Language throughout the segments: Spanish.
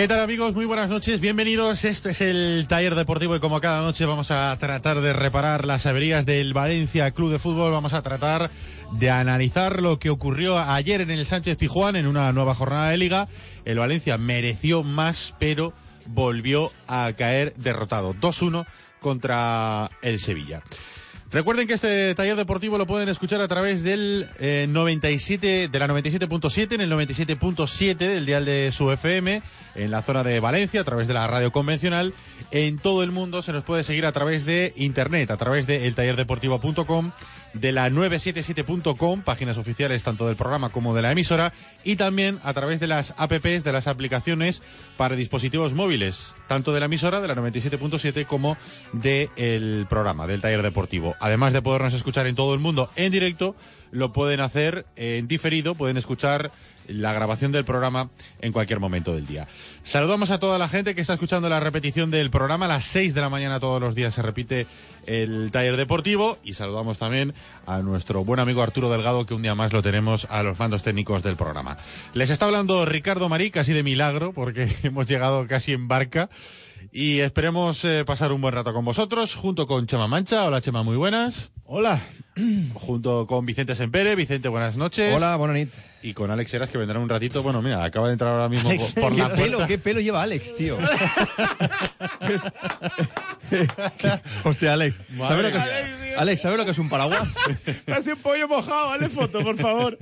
¿Qué tal amigos? Muy buenas noches, bienvenidos. Este es el taller deportivo y como cada noche vamos a tratar de reparar las averías del Valencia Club de Fútbol. Vamos a tratar de analizar lo que ocurrió ayer en el Sánchez Pijuán en una nueva jornada de liga. El Valencia mereció más, pero volvió a caer derrotado. 2-1 contra el Sevilla. Recuerden que este taller deportivo lo pueden escuchar a través del eh, 97 de la 97.7 en el 97.7 del dial de su FM en la zona de Valencia a través de la radio convencional. En todo el mundo se nos puede seguir a través de internet, a través de eltallerdeportivo.com de la 977.com, páginas oficiales tanto del programa como de la emisora, y también a través de las apps, de las aplicaciones para dispositivos móviles, tanto de la emisora, de la 97.7, como del programa, del taller deportivo. Además de podernos escuchar en todo el mundo en directo, lo pueden hacer en diferido, pueden escuchar la grabación del programa en cualquier momento del día. Saludamos a toda la gente que está escuchando la repetición del programa. A las 6 de la mañana todos los días se repite el taller deportivo y saludamos también a nuestro buen amigo Arturo Delgado que un día más lo tenemos a los mandos técnicos del programa. Les está hablando Ricardo Marí, casi de milagro porque hemos llegado casi en barca y esperemos eh, pasar un buen rato con vosotros junto con Chema Mancha. Hola Chema, muy buenas. Hola. Junto con Vicente Sempere. Vicente, buenas noches. Hola, buena nit. Y con Alex Heras que vendrá un ratito. Bueno, mira, acaba de entrar ahora mismo Alex, por, por la ¿qué pelo, puerta. ¿Qué pelo lleva Alex, tío? Hostia, Alex. ¿Sabes lo que es, Alex, ¿sabes lo que es un paraguas? Parece un pollo mojado, hazle foto, por favor.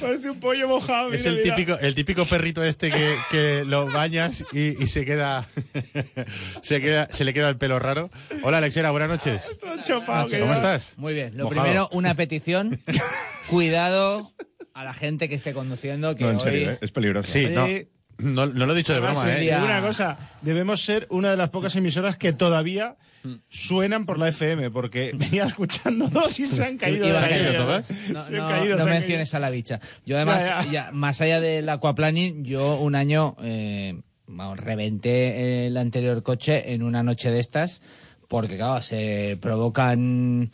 Parece un pollo mojado. Es mira, el mira. típico, el típico perrito este que, que lo bañas y, y se queda, se queda, se le queda el pelo raro. Hola Alexera, buenas noches. Chopado, ¿Cómo estás? Muy bien. Lo Mojado. primero, una petición. Cuidado a la gente que esté conduciendo. Que No, en hoy... serio, ¿eh? es peligroso. Sí, no, no, no lo he dicho de Además, broma, ¿eh? día- una cosa, debemos ser una de las pocas emisoras que todavía suenan por la FM, porque venía escuchando dos y se han caído. Todas. No, Se han no- caído, no se han menciones a la bicha. Yo además, Ya, ya. ya, más allá del aquaplaning, yo un año eh, reventé el anterior coche en una noche de estas, porque claro, se provocan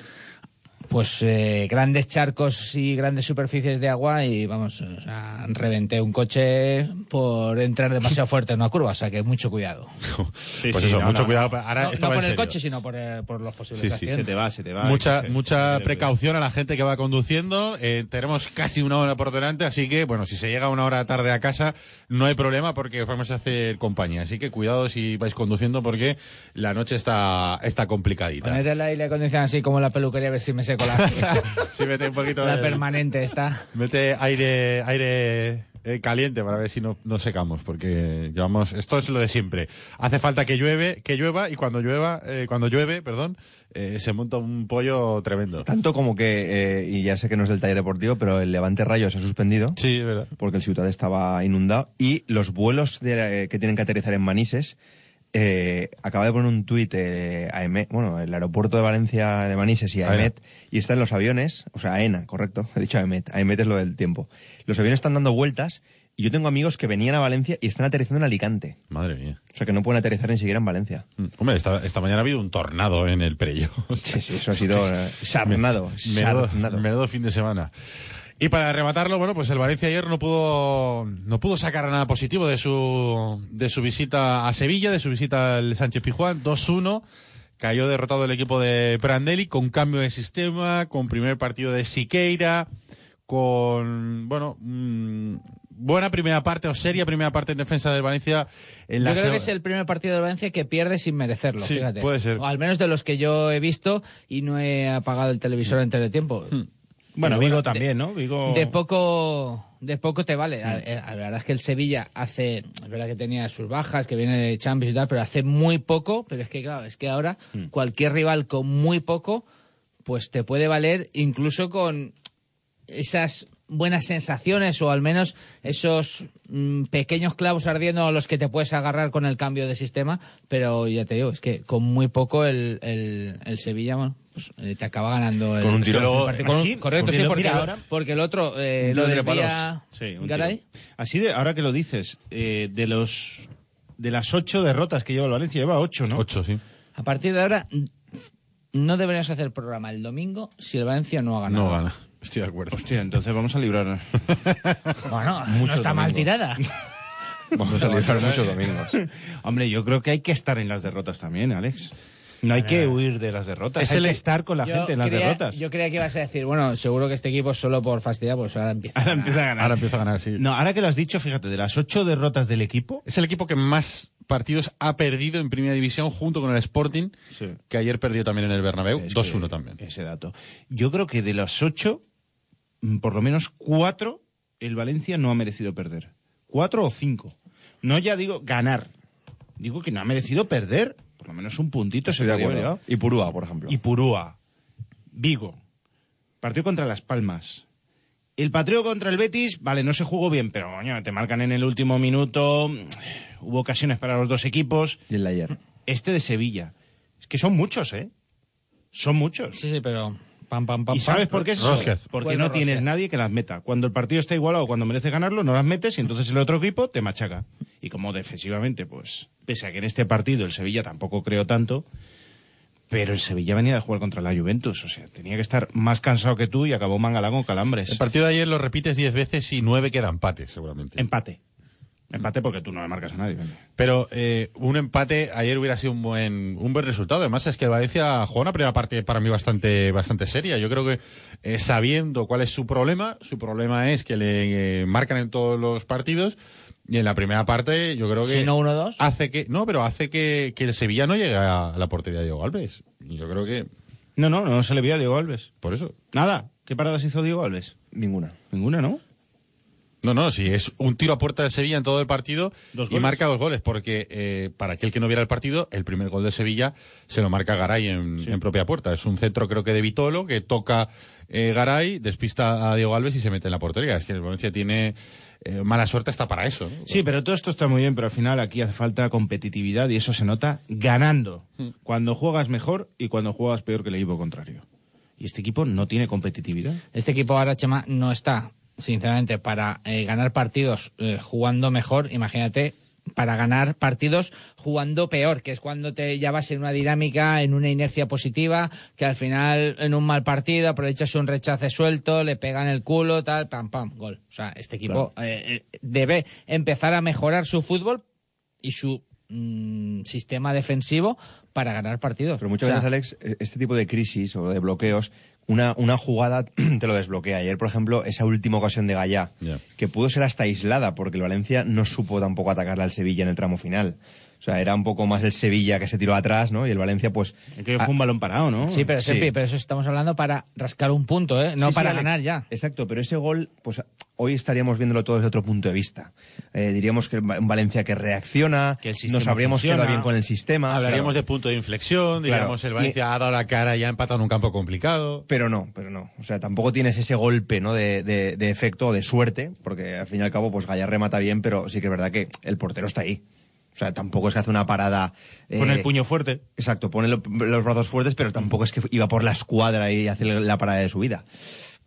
pues eh, grandes charcos y grandes superficies de agua y vamos, o sea, reventé un coche por entrar demasiado fuerte en una curva, o sea que mucho cuidado. pues sí, eso, no, mucho no, cuidado. no. Ahora No, por el serio. coche, sino por, por los posibles Sí, sí, Se accidentes. te va, se te va. Mucha, Sí, mucha sí, sí. precaución a la gente que va conduciendo. Eh, tenemos casi una hora por delante, así que, bueno, si se llega una hora tarde a casa, no hay problema porque os vamos a hacer compañía. Así que cuidado si vais conduciendo porque la noche está, está complicadita. Poner el aire acondicionado así como la peluquería a ver si me la, Sí, mete un poquito la de- permanente esta. Mete aire, aire eh, caliente para ver si no, no secamos, porque llevamos, esto es lo de siempre. Hace falta que llueve, que llueva, y cuando llueva, eh, cuando llueve, perdón, eh, se monta un pollo tremendo. Tanto como que, eh, y ya sé que no es del taller deportivo, pero el Levante Rayo se ha suspendido. Sí, verdad. Porque el Ciudad estaba inundado. Y los vuelos de- eh, que tienen que aterrizar en Manises. Eh, acaba de poner un tuit eh, a Emet- bueno, el aeropuerto de Valencia de Manises y a. Emet, y están los aviones, o sea, AENA, correcto, he dicho a Emet, a Emet es lo del tiempo. Los aviones están dando vueltas y yo tengo amigos que venían a Valencia y están aterrizando en Alicante. Madre mía. O sea, que no pueden aterrizar ni siquiera en Valencia. Mm. Hombre, esta, esta mañana ha habido un tornado en el Perello. Sí, sí, eso ha sido eh, sarnado, Menudo, sarnado. menudo fin de semana. Y para rematarlo, bueno, pues el Valencia ayer no pudo, no pudo sacar nada positivo de su, de su visita a Sevilla, de su visita al Sánchez Pijuán, 2-1. Cayó derrotado el equipo de Prandelli con cambio de sistema, con primer partido de Siqueira, con, bueno, mm, buena primera parte o seria primera parte en defensa del Valencia. En la Yo creo que es el primer partido de Valencia que pierde sin merecerlo, Sí, fíjate. puede ser. O al menos de los que yo he visto y no he apagado el televisor antes de tiempo. Bueno, Pero Vigo bueno, también, ¿no? Vigo... De poco de poco te vale. Eh, La, verdad es que el Sevilla hace, es verdad que tenía sus bajas, que viene de Champions y tal, pero hace muy poco, pero es que claro, es que ahora cualquier rival con muy poco, pues te puede valer incluso con esas buenas sensaciones o al menos esos mm, pequeños clavos ardiendo a los que te puedes agarrar con el cambio de sistema, pero ya te digo, es que con muy poco el, el, el Sevilla, bueno, pues, eh, te acaba ganando el, Con un tiro. el Así, correcto, porque sí, porque, ahora- porque el otro eh, lo desvía Sí, un tiro. Garay. Así de, ahora que lo dices, eh, de los de las ocho derrotas que lleva el Valencia, lleva ocho, ¿no? Ocho, sí. A partir de ahora, no deberíamos hacer programa el domingo si el Valencia no ha ganado. No gana. Estoy de acuerdo. Hostia, entonces vamos a librarnos. Bueno, no está mal tirada. Vamos a librar muchos domingos. Hombre, yo creo que hay que estar en las derrotas también, Alex. No hay que huir de las derrotas, Es hay el- que estar con la Yo gente en las creía- derrotas. Yo creía que ibas a decir, bueno, seguro que este equipo es solo por fastidiar, pues ahora empieza. Ahora empieza a ganar. Ahora empieza a ganar, sí. No, ahora que lo has dicho, fíjate, de las ocho derrotas del equipo, Es el equipo que más partidos ha perdido en primera división junto con el Sporting, Sí. que ayer perdió también en el Bernabéu, Es 2-1 que- también. Ese dato. Yo creo que de los ocho, mm, por lo menos cuatro, el Valencia no ha merecido perder. Cuatro o cinco. No ya digo ganar. Digo que no ha merecido perder. Por lo menos un puntito se de acuerdo. Y Purúa, por ejemplo. Y Purúa. Vigo. Partido contra Las Palmas. El partido contra el Betis, vale, no se jugó bien, pero coño, te marcan en el último minuto. Hubo ocasiones para los dos equipos. Y el de ayer. Este de Sevilla. Es que son muchos, ¿eh? Son muchos. Sí, sí, pero pam, pam, pam. ¿Y sabes por qué es eso? Rosquez. Porque Bueno, no tienes Rosquez. nadie que las meta. Cuando el partido está igualado, cuando merece ganarlo, no las metes y entonces el otro equipo te machaca. Y como defensivamente, pues, pese a que en este partido el Sevilla tampoco creo tanto, pero el Sevilla venía de jugar contra la Juventus. O sea, tenía que estar más cansado que tú y acabó Mangalán con calambres. El partido de ayer lo repites 10 veces y 9 queda empate, seguramente. Empate. Empate porque tú no le marcas a nadie. Pero eh, un empate ayer hubiera sido un buen, un buen resultado. Además, es que el Valencia jugó una primera parte para mí bastante, bastante seria. Yo creo que eh, sabiendo cuál es su problema, su problema es que le eh, marcan en todos los partidos. Y en la primera parte, yo creo que. Si no 1-2. Hace que. No, pero hace que, que el Sevilla no llegue a la portería de Diego Alves. Yo creo que. No, no, no se le veía a Diego Alves. Por eso. Nada. ¿Qué paradas hizo Diego Alves? Ninguna. Ninguna, ¿no? No, no, si es un tiro a puerta de Sevilla en todo el partido Dos y goles. marca dos goles, porque eh, para aquel que no viera el partido, el primer gol de Sevilla se lo marca Garay en, en propia puerta. Es un centro, creo que de Vitolo, que toca eh, Garay, despista a Diego Alves y se mete en la portería. Es que el Valencia tiene eh, mala suerte hasta para eso. ¿no? Sí, pero todo esto está muy bien, pero al final aquí hace falta competitividad y eso se nota ganando. Cuando juegas mejor y cuando juegas peor que el equipo contrario. Y este equipo no tiene competitividad. Este equipo ahora, Chema, no está, sinceramente, para eh, ganar partidos eh, jugando mejor. Imagínate, para ganar partidos jugando peor, que es cuando te ya vas en una dinámica, en una inercia positiva, que al final, en un mal partido, aprovechas un rechace suelto, le pegan el culo, tal, pam, pam, gol. O sea, este equipo eh, eh, debe empezar a mejorar su fútbol y su mm, sistema defensivo para ganar partidos. Pero muchas O sea, veces, Alex, eh, este tipo de crisis o de bloqueos, una, una jugada te lo desbloquea. Ayer, por ejemplo, esa última ocasión de Gallá, que pudo ser hasta aislada, porque el Valencia no supo tampoco atacarle al Sevilla en el tramo final. O sea, era un poco más el Sevilla que se tiró atrás, ¿no? Y el Valencia, pues... Aquello ah, fue un balón parado, ¿no? Sí, pero, Sí. Serpi, pero eso estamos hablando para rascar un punto, ¿eh? No Sí, para ganar ya. Exacto, pero ese gol, pues hoy estaríamos viéndolo todo desde otro punto de vista. Eh, diríamos que un Valencia que reacciona, Que el sistema nos habríamos funciona. quedado bien con el sistema. Hablaríamos claro. de punto de inflexión, diríamos Claro. el Valencia ha dado la cara y ha empatado en un campo complicado. Pero no, pero no. O sea, tampoco tienes ese golpe, ¿no? De, de, de efecto o de suerte, porque al fin y al cabo, pues Gallar remata bien, pero sí que es verdad que el portero está ahí. O sea, tampoco es que hace una parada. eh, Con el puño fuerte. Exacto, pone lo- los brazos fuertes, pero tampoco es que iba por la escuadra y hace la parada de su vida.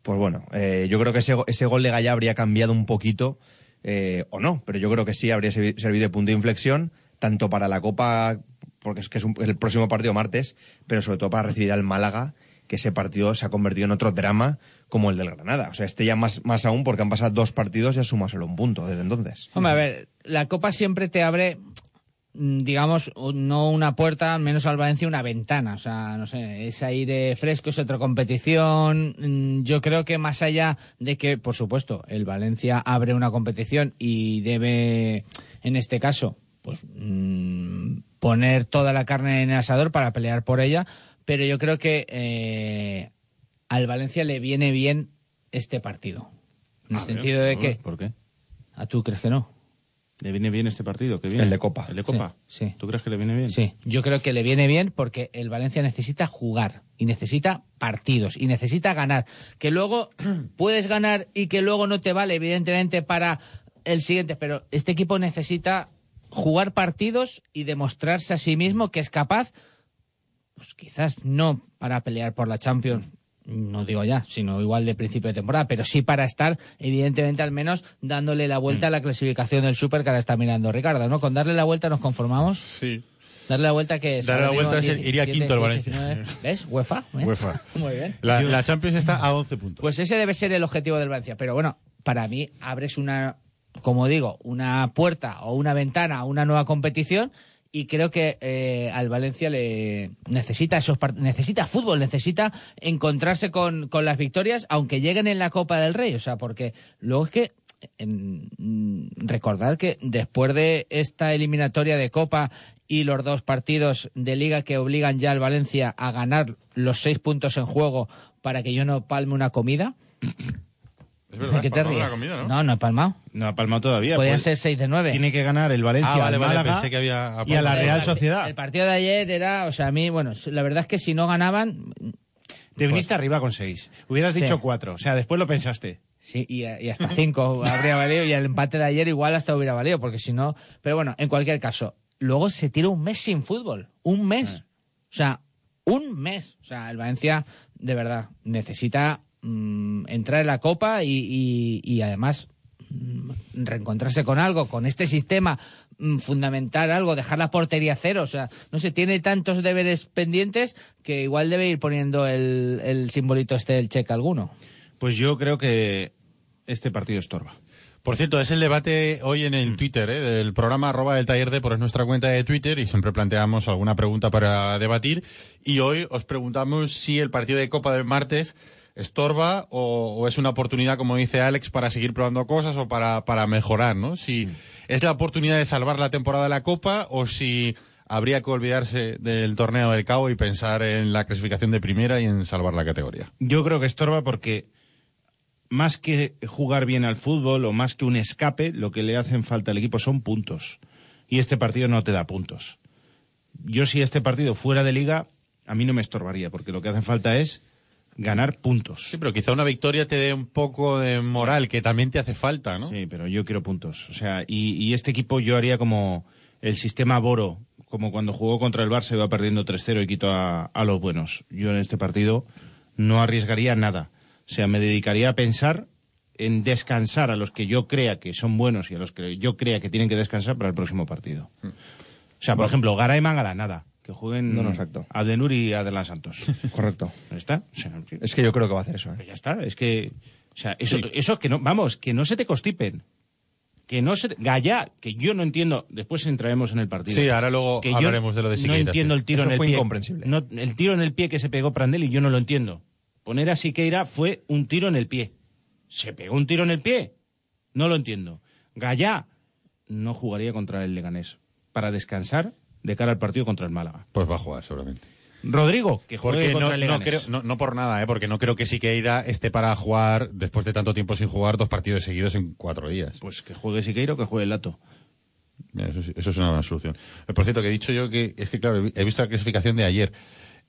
Pues bueno, eh, yo creo que ese, ese gol de Gallá habría cambiado un poquito, eh, o no, pero yo creo que sí habría servi- servido de punto de inflexión, tanto para la Copa, porque es que es un- el próximo partido martes, pero sobre todo para recibir al Málaga, que ese partido se ha convertido en otro drama como el del Granada. O sea, este ya más, más aún porque han pasado dos partidos y ha sumado solo un punto desde entonces. Hombre, a ver, la Copa siempre te abre, digamos, no una puerta, menos al Valencia una ventana. O sea, no sé, es aire fresco, es otra competición. Mm, Yo creo que más allá de que, por supuesto, el Valencia abre una competición y debe, en este caso, pues mm, poner toda la carne en el asador para pelear por ella, pero yo creo que eh, al Valencia le viene bien este partido. En el sentido de que... ¿Por qué? ¿A tú crees que no? ¿Le viene bien este partido? ¿Qué viene? El de Copa. ¿El de Copa? Sí, sí. ¿Tú crees que le viene bien? Sí, yo creo que le viene bien porque el Valencia necesita jugar y necesita partidos y necesita ganar. Que luego puedes ganar y que luego no te vale, evidentemente, para el siguiente, pero este equipo necesita jugar partidos y demostrarse a sí mismo que es capaz, pues quizás no para pelear por la Champions, no digo ya, sino igual de principio de temporada, pero sí para estar, evidentemente, al menos dándole la vuelta a la clasificación del Super que ahora está mirando Ricardo, ¿no? Con darle la vuelta nos conformamos. Sí. Darle la vuelta que. Darle la vuelta es el- 17, iría quinto el Valencia. 19. ¿Ves? UEFA. ¿eh? UEFA. Muy bien. La, la Champions está a 11 puntos. Pues ese debe ser el objetivo del Valencia. Pero bueno, para mí abres una, como digo, una puerta o una ventana a una nueva competición y creo que eh, al Valencia le necesita esos necesita fútbol, necesita encontrarse con, con las victorias, aunque lleguen en la Copa del Rey. O sea, porque luego es que mm, recordad que después de esta eliminatoria de Copa y los dos partidos de Liga que obligan ya al Valencia a ganar los seis puntos en juego para que yo no palme una comida. Es ¿De verdad, qué te la ríes? comida, ¿no? no, no he palmado. No ha palmado todavía. Podían pues ser seis de nueve. Tiene que ganar el Valencia Ah, vale, al vale, Málaga pensé que había y a la. Real El- Sociedad. El partido de ayer era, o sea, a mí, bueno, la verdad es que si no ganaban, Te viniste arriba con seis. Hubieras Sí. dicho cuatro. O sea, después lo pensaste. Sí, y, y hasta cinco habría valido y el empate de ayer igual hasta hubiera valido, porque si no... Pero bueno, en cualquier caso, luego se tira un mes sin fútbol, un mes. O sea, un mes. O sea, el Valencia, de verdad, necesita mm, entrar en la Copa y, y- y además mm, reencontrarse con algo, con este sistema, mm, fundamental algo, dejar la portería cero. O sea, no sé, tiene tantos deberes pendientes que igual debe ir poniendo el, el simbolito este del cheque alguno. Pues yo creo que este partido estorba. Por cierto, es el debate hoy en el Twitter, ¿eh? del programa arroba del taller de por es nuestra cuenta de Twitter y siempre planteamos alguna pregunta para debatir. Y hoy os preguntamos si el partido de Copa del martes estorba o, o es una oportunidad, como dice Alex, para seguir probando cosas o para, para mejorar, ¿no? Si es la oportunidad de salvar la temporada de la Copa o si habría que olvidarse del torneo del Cabo y pensar en la clasificación de primera y en salvar la categoría. Yo creo que estorba porque más que jugar bien al fútbol o más que un escape, lo que le hacen falta al equipo son puntos. Y este partido no te da puntos. Yo si este partido fuera de liga, a mí no me estorbaría, porque lo que hace falta es ganar puntos. Sí, pero quizá una victoria te dé un poco de moral, que también te hace falta, ¿no? Sí, pero yo quiero puntos. O sea, y, y este equipo yo haría como el sistema Boro, como cuando jugó contra el Barça iba perdiendo 3-0 y quitó a, a los buenos. Yo en este partido no arriesgaría nada. O sea, me dedicaría a pensar en descansar a los que yo crea que son buenos y a los que yo crea que tienen que descansar para el próximo partido. O sea, por ejemplo, Garay Mangala, nada. Que jueguen No, no, exacto. Adenur y Adelan Santos. Correcto. ¿Ya está? O sea, Es que yo creo que va a hacer eso. ¿eh? pues ya está, es que. O sea, eso, eso que no. Vamos, que no se te constipen. Que no se. te- Gallá, que yo no entiendo. Después entraremos en el partido. Sí, ahora luego que yo hablaremos de lo de No entiendo sí. el tiro Eso en el fue pie. incomprensible. No, el tiro en el pie que se pegó Prandelli, yo no lo entiendo. Poner a Siqueira fue un tiro en el pie. ¿Se pegó un tiro en el pie? No lo entiendo. Gallá no jugaría contra el Leganés. Para descansar de cara al partido contra el Málaga. Pues va a jugar, seguramente. Rodrigo, que juegue Porque contra no, el no, Leganés. creo, no, no por nada, ¿eh? porque no creo que Siqueira esté para jugar, después de tanto tiempo sin jugar, dos partidos seguidos en cuatro días. Pues que juegue Siqueira o que juegue el Lato. Eso, sí- eso es una buena solución. Eh, Por cierto, que he dicho yo que, es que claro, he vi- he visto la clasificación de ayer,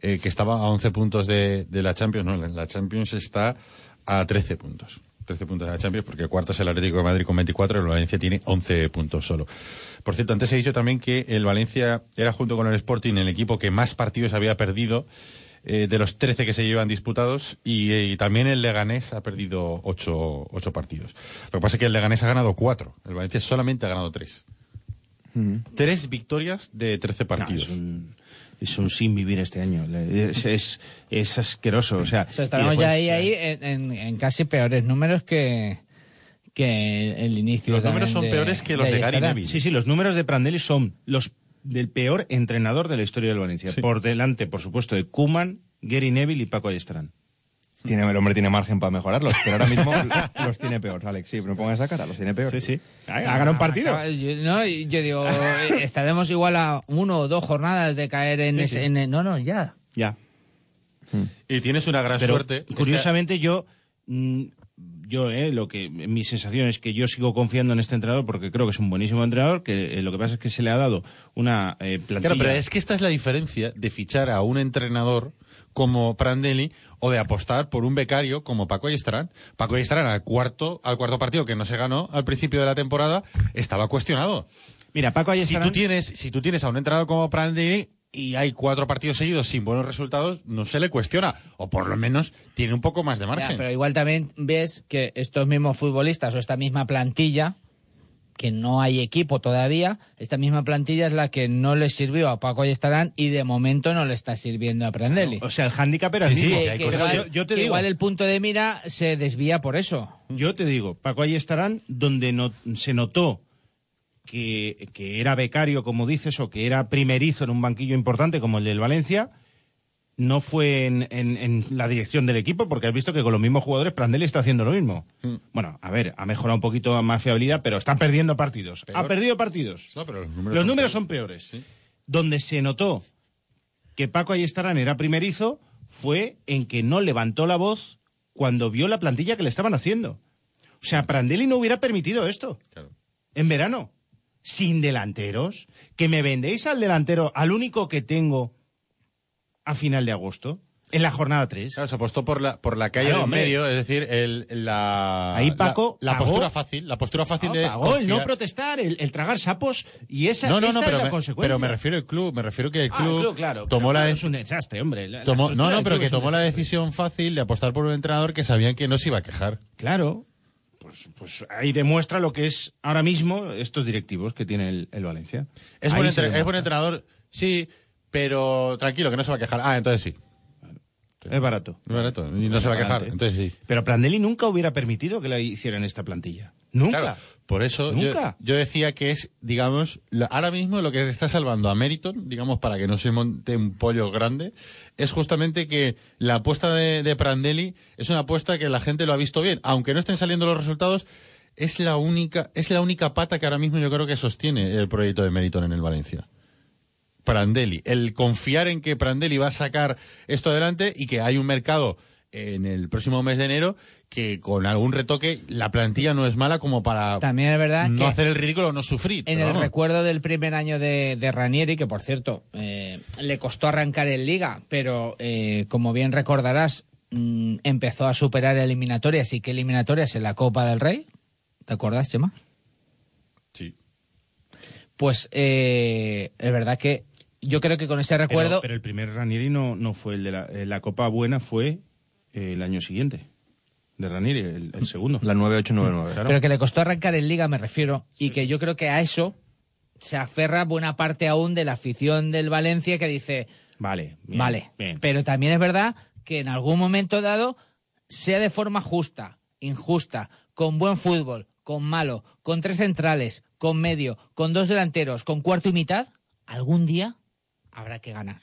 eh, que estaba a 11 puntos de, de la Champions, no, la, Champions está a 13 puntos. 13 puntos de la Champions, porque cuarto es el Atlético de Madrid con 24 y el Valencia tiene 11 puntos solo. Por cierto, antes he dicho también que el Valencia era junto con el Sporting el equipo que más partidos había perdido eh, de los 13 que se llevan disputados y, eh, y también el Leganés ha perdido 8, partidos. Lo que pasa es que el Leganés ha ganado 4, el Valencia solamente ha ganado 3. Tres victorias de 13 No, partidos. es, un, es un sin vivir este año. Es, es, es asqueroso. O sea, O sea, y ya ahí, eh, ahí en, en- en casi peores números que, que el inicio. Los números son peores que los de ahí Gary. Neville. Sí, sí, los números de Prandelli son los del peor entrenador de la historia del Valencia. Sí. Por delante, por supuesto, de Kuman, Gary Neville y Paco Ayestarán. Tiene, el hombre tiene margen para mejorarlos, pero ahora mismo los tiene peor, Alex. Sí, no pongas esa cara, los tiene peor. Sí, sí. Ha ganado un partido. Acaba- yo, no, yo digo, estaremos igual a uno o dos jornadas de caer en Sí, ese. sí. en- no, no, ya. Ya. Y tienes una gran Pero suerte. curiosamente yo mm, yo eh, lo que mi sensación es que yo sigo confiando en este entrenador porque creo que es un buenísimo entrenador que eh, lo que pasa es que se le ha dado una eh, plantilla Claro, pero es que esta es la diferencia de fichar a un entrenador como Prandelli o de apostar por un becario como Paco Ayestarán. Paco Ayestarán al cuarto, al cuarto partido que no se ganó al principio de la temporada estaba cuestionado. mira Paco Si Ayestarán tú tienes, si tú tienes a un entrenador como Prandelli y hay cuatro partidos seguidos sin buenos resultados, no se le cuestiona. O por lo menos tiene un poco más de Ya, margen. pero igual también ves que estos mismos futbolistas o esta misma plantilla, que no hay equipo todavía, esta misma plantilla es la que no les sirvió a Paco Ayestarán y de momento no le está sirviendo a Prandelli. o sea el hándicap era el Sí, mismo. Que- igual, yo, yo te que digo igual el punto de mira se desvía por eso. Yo te digo, Paco Ayestarán, donde no, se notó que, que era becario, como dices, o que era primerizo en un banquillo importante como el del Valencia, no fue en, en- en la dirección del equipo, porque has visto que con los mismos jugadores Prandelli está haciendo lo mismo. Mm. Bueno, a ver, ha mejorado un poquito más fiabilidad, pero está perdiendo partidos. Peor. Ha perdido partidos. No, pero los números, Los son números peores. son peores. Sí. Donde se notó que Paco Ayestarán era primerizo fue en que no levantó la voz cuando vio la plantilla que le estaban haciendo. O sea, Prandelli no hubiera permitido esto Claro. en verano. Sin delanteros. Que me vendéis al delantero, al único que tengo a final de agosto, en la jornada 3. Claro, se apostó por la, por la calle Claro, del medio, es decir, el, la, Ahí Paco la, la postura fácil, la postura fácil No, de pagó el no protestar, el, el tragar sapos y esa No, no, esta no, pero es la me, consecuencia. pero me refiero al club, me refiero que el Ah, club, club, claro. tomó la es un desastre, hombre. La- tomó, no, no, pero que tomó la decisión fácil de apostar por un entrenador que sabían que no se iba a quejar. Claro. Pues, pues ahí demuestra lo que es ahora mismo estos directivos que tiene el, el Valencia. Es buen, es entrenador, sí, pero tranquilo, que no se va a quejar. Ah, entonces sí. Es barato. Es barato, y no se va a quejar, entonces sí. Pero Prandelli nunca hubiera permitido que la hicieran esta plantilla. Nunca. Claro, por eso yo, Nunca. yo decía que es, digamos, ahora mismo lo que está salvando a Meriton, digamos, para que no se monte un pollo grande, es justamente que la apuesta de, de Prandelli es una apuesta que la gente lo ha visto bien. Aunque no estén saliendo los resultados, es la única, es la única pata que ahora mismo yo creo que sostiene el proyecto de Meriton en el Valencia. Prandelli. El confiar en que Prandelli va a sacar esto adelante y que hay un mercado en el próximo mes de enero que con algún retoque la plantilla no es mala como para También es verdad no que hacer el ridículo o no sufrir. en el vamos. recuerdo del primer año de, de Ranieri, que por cierto eh, le costó arrancar en liga, pero eh, como bien recordarás, mm, empezó a superar eliminatorias y que eliminatorias en la Copa del Rey. ¿Te acuerdas, Chema? Sí. Pues eh, es verdad que yo creo que con ese recuerdo Pero, el primer Ranieri no, no fue el de la, la Copa Buena, fue el año siguiente. De Ranieri, el, el segundo. La 9899. Claro. Pero que le costó arrancar en liga, me refiero, y que yo creo que a eso se aferra buena parte aún de la afición del Valencia que dice, Vale. bien, vale, bien. pero también es verdad que en algún momento dado, sea de forma justa, injusta, con buen fútbol, con malo, con tres centrales, con medio, con dos delanteros, con cuarto y mitad, algún día habrá que ganar.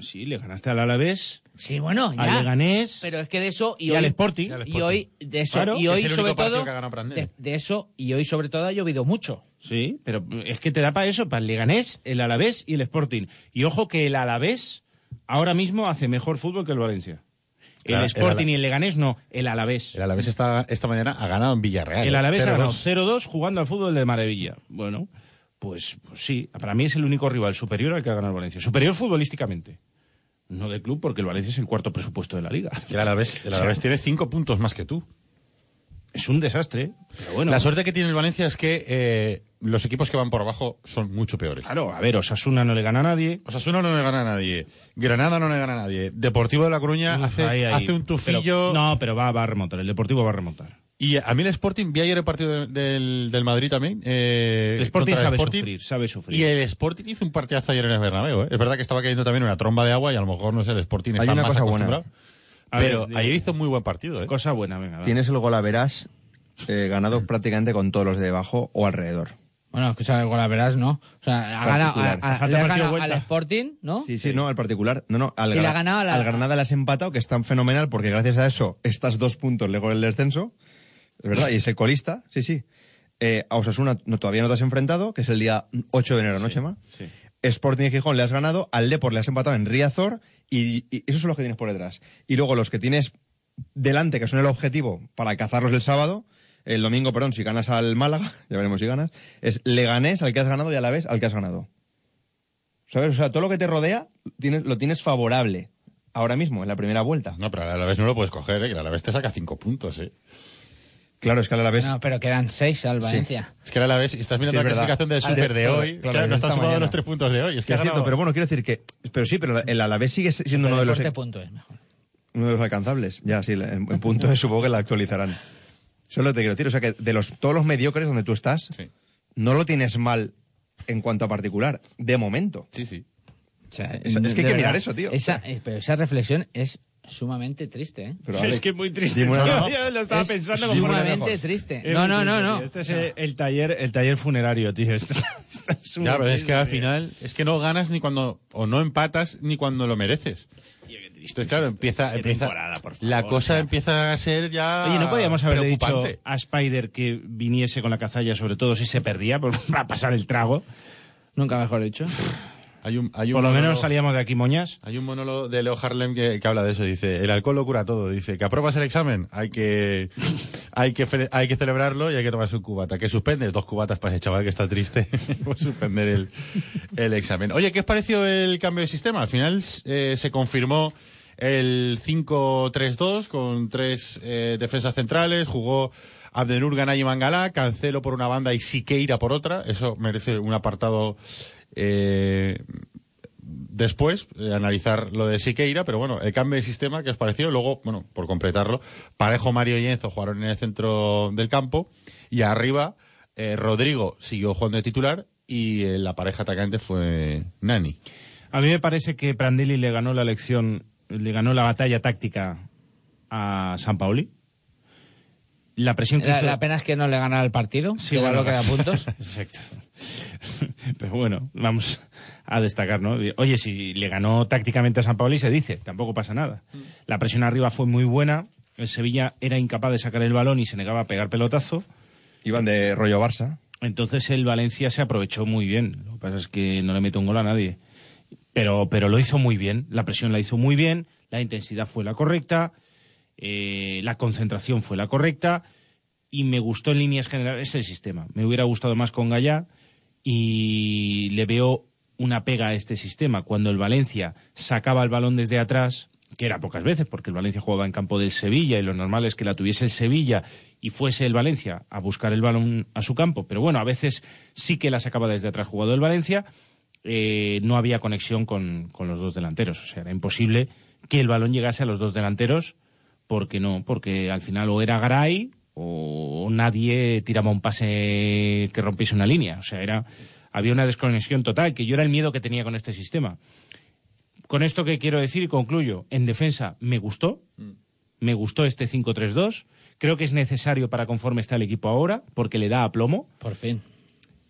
Sí, le ganaste al Alavés, Sí, bueno, ya. al Leganés. Pero es que de eso y, Y hoy, al Sporting. Y hoy de eso Claro, y es hoy sobre todo de, de eso y hoy sobre todo ha llovido mucho. Sí, pero es que te da para eso, para el Leganés, el Alavés y el Sporting. Y ojo que el Alavés ahora mismo hace mejor fútbol que el Valencia. Claro, el Sporting y el Leganés no, el Alavés. El Alavés esta, esta mañana ha ganado en Villarreal. El Alavés ha 0-2. ganado 0-2 jugando al fútbol de maravilla. Bueno, pues, pues sí, para mí es el único rival superior al que ha ganado el Valencia. Superior futbolísticamente. No del club, porque el Valencia es el cuarto presupuesto de la liga. El Alavés, el Alavés tiene cinco puntos más que tú. Es un desastre, pero bueno. La suerte que tiene el Valencia es que eh, los equipos que van por abajo son mucho peores. Claro, a ver, Osasuna no le gana a nadie. Osasuna no le gana a nadie. Granada no le gana a nadie. Deportivo de La Coruña Uf, hace, ahí, ahí. hace un tufillo. Pero- no, pero va, va a remontar. El Deportivo va a remontar. Y a mí el Sporting, vi ayer el partido del, del, del Madrid también. eh, El Sporting sabe sufrir, sabe sufrir. Y el Sporting hizo un partidazo ayer en el Bernabéu. ¿eh? Es verdad que estaba cayendo también una tromba de agua y a lo mejor, no sé, el Sporting Hay está una más cosa buena. acostumbrado. A Pero ver, ayer hizo muy buen partido. ¿eh? Cosa buena, venga. va. Tienes el gol a verás eh, ganado prácticamente con todos los de debajo o alrededor. Bueno, escucha, con la verás, ¿no? O sea, ha ganado, a- a- le ha al Sporting, ¿no? Sí, sí, no, al particular. No, no, al, Y le Gra- ha ganado a la- al Granada le has empatado, que es tan fenomenal, porque gracias a eso estás dos puntos lejos del descenso. Es verdad, y es el colista, sí, sí. Eh, a Osasuna no, todavía no te has enfrentado, que es el día 8 de enero, ¿no, Chema? sí. Sporting y Gijón le has ganado, al Depor le has empatado en Riazor, y, y esos son los que tienes por detrás. Y luego los que tienes delante, que son el objetivo para cazarlos el sábado, el domingo, perdón, si ganas al Málaga, ya veremos si ganas, es Leganés al que has ganado y a la vez al que has ganado. ¿Sabes? O sea, todo lo que te rodea tienes, lo tienes favorable ahora mismo, en la primera vuelta. No, pero a la vez no lo puedes coger, ¿eh? que a la vez te saca cinco puntos. ¿eh? Claro, es que a la vez... No, pero quedan seis al Valencia. Es que a la vez, estás mirando Sí, la clasificación del Super de hoy, claro, claro, no es está sumado mañana. los tres puntos de hoy. Es que es cierto, ganado- pero bueno, quiero decir que... Pero sí, pero el Alavés sigue siendo uno de los... Deporte punto es mejor. Uno de los alcanzables. Ya, sí, en, en punto supongo que la actualizarán. Solo te quiero decir, o sea que de los todos los mediocres donde tú estás, Sí. no lo tienes mal en cuanto a particular, de momento. Sí, sí. O sea, Es- es que hay que verdad, mirar eso, tío. Esa, eh, pero esa reflexión es sumamente triste, ¿eh? Pero, es que muy triste. Yo lo estaba Es pensando como sumamente triste. Es No, no, no, triste, no. Este es el, el taller, el taller funerario, tío. Esto- esto es Ya, pero es triste, que al final, es que no ganas ni cuando, o no empatas ni cuando lo mereces. Entonces, claro, empieza, Qué empieza por favor, la cosa ya. empieza a ser ya Oye, ¿no podíamos haber dicho a Spider que viniese con la cazalla, sobre todo si se perdía, para pasar el trago? Nunca mejor dicho. Hay un, hay un Por lo monólogo- menos salíamos de aquí moñas. Hay un monólogo de Leo Harlem que, que habla de eso. Dice, el alcohol lo cura todo. Dice, que apruebas el examen, hay que, hay que, hay que celebrarlo y hay que tomarse un cubata. Que suspendes dos cubatas para ese chaval que está triste. por suspender el, el examen. Oye, ¿qué os pareció el cambio de sistema? Al final eh, se confirmó el 5-3-2 con tres eh, defensas centrales. Jugó Abdenur Ganay y Mangalá, Cancelo por una banda y Siqueira por otra. Eso merece un apartado eh, después de analizar lo de Siqueira, pero bueno, el cambio de sistema que os pareció, luego, bueno, por completarlo, Parejo, Mario y Enzo jugaron en el centro del campo y arriba eh, Rodrigo siguió jugando de titular y eh, la pareja atacante fue Nani. A mí me parece que Prandelli le ganó la elección, le ganó la batalla táctica a San Paoli. La presión que La, hizo... la pena es que no le gana el partido, Sí, que era bueno, lo que da puntos. Exacto. Pero bueno, vamos a destacar, ¿no? Oye, si le ganó tácticamente a San Paoli, se dice, tampoco pasa nada. La presión arriba fue muy buena. El Sevilla era incapaz de sacar el balón y se negaba a pegar pelotazo. Iban de rollo Barça. Entonces el Valencia se aprovechó muy bien. Lo que pasa es que no le mete un gol a nadie. Pero, pero lo hizo muy bien. La presión la hizo muy bien. La intensidad fue la correcta. eh, la concentración fue la correcta. Y me gustó en líneas generales el sistema. Me hubiera gustado más con Gallá. Y le veo una pega a este sistema. Cuando el Valencia sacaba el balón desde atrás, que era pocas veces, porque el Valencia jugaba en campo del Sevilla y lo normal es que la tuviese el Sevilla y fuese el Valencia a buscar el balón a su campo. Pero bueno, a veces sí que la sacaba desde atrás jugado el Valencia. eh, no había conexión con, con los dos delanteros. O sea, era imposible que el balón llegase a los dos delanteros porque no, porque al final o era Garay o nadie tiraba un pase que rompiese una línea. O sea, era, había una desconexión total, que yo era el miedo que tenía con este sistema. Con esto que quiero decir y concluyo, en defensa me gustó, me gustó este 5-3-2, creo que es necesario para conforme está el equipo ahora, porque le da aplomo, Por fin.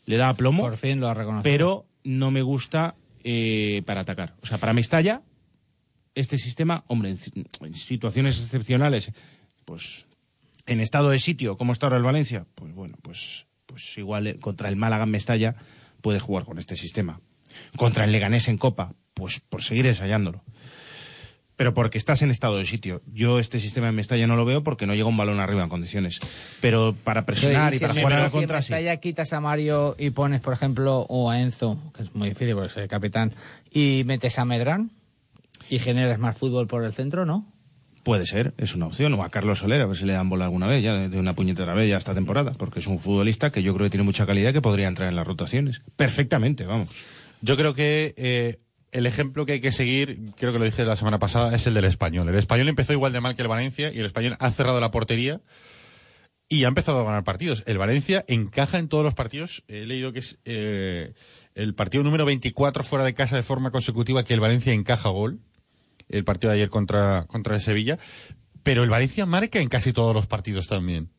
le da aplomo, Por fin lo ha reconocido. pero no me gusta eh, para atacar. O sea, para Mestalla, este sistema, hombre, en situaciones excepcionales, pues en estado de sitio, como está ahora el Valencia, pues bueno, pues, pues igual eh, contra el Málaga en Mestalla puede jugar con este sistema. Contra el Leganés en Copa, pues por seguir ensayándolo. Pero porque estás en estado de sitio. Yo este sistema en Mestalla no lo veo porque no llega un balón arriba en condiciones. Pero para presionar y si para jugar a la pero si en contra, sí. Mestalla quitas a Mario y pones, por ejemplo, o a Enzo, que es muy difícil porque es el capitán, y metes a Medrán y generas más fútbol por el centro, ¿no? Puede ser, es una opción. O a Carlos Soler, a ver si le dan bola alguna vez, ya de una puñetera vez ya esta temporada, porque es un futbolista que yo creo que tiene mucha calidad que podría entrar en las rotaciones. Perfectamente, vamos. Yo creo que eh, el ejemplo que hay que seguir, creo que lo dije la semana pasada, es el del español. El español empezó igual de mal que el Valencia y el español ha cerrado la portería y ha empezado a ganar partidos. El Valencia encaja en todos los partidos. He leído que es eh, el partido número 24 fuera de casa de forma consecutiva que el Valencia encaja gol. El partido de ayer contra, contra el Sevilla. Pero el Valencia marca en casi todos los partidos también.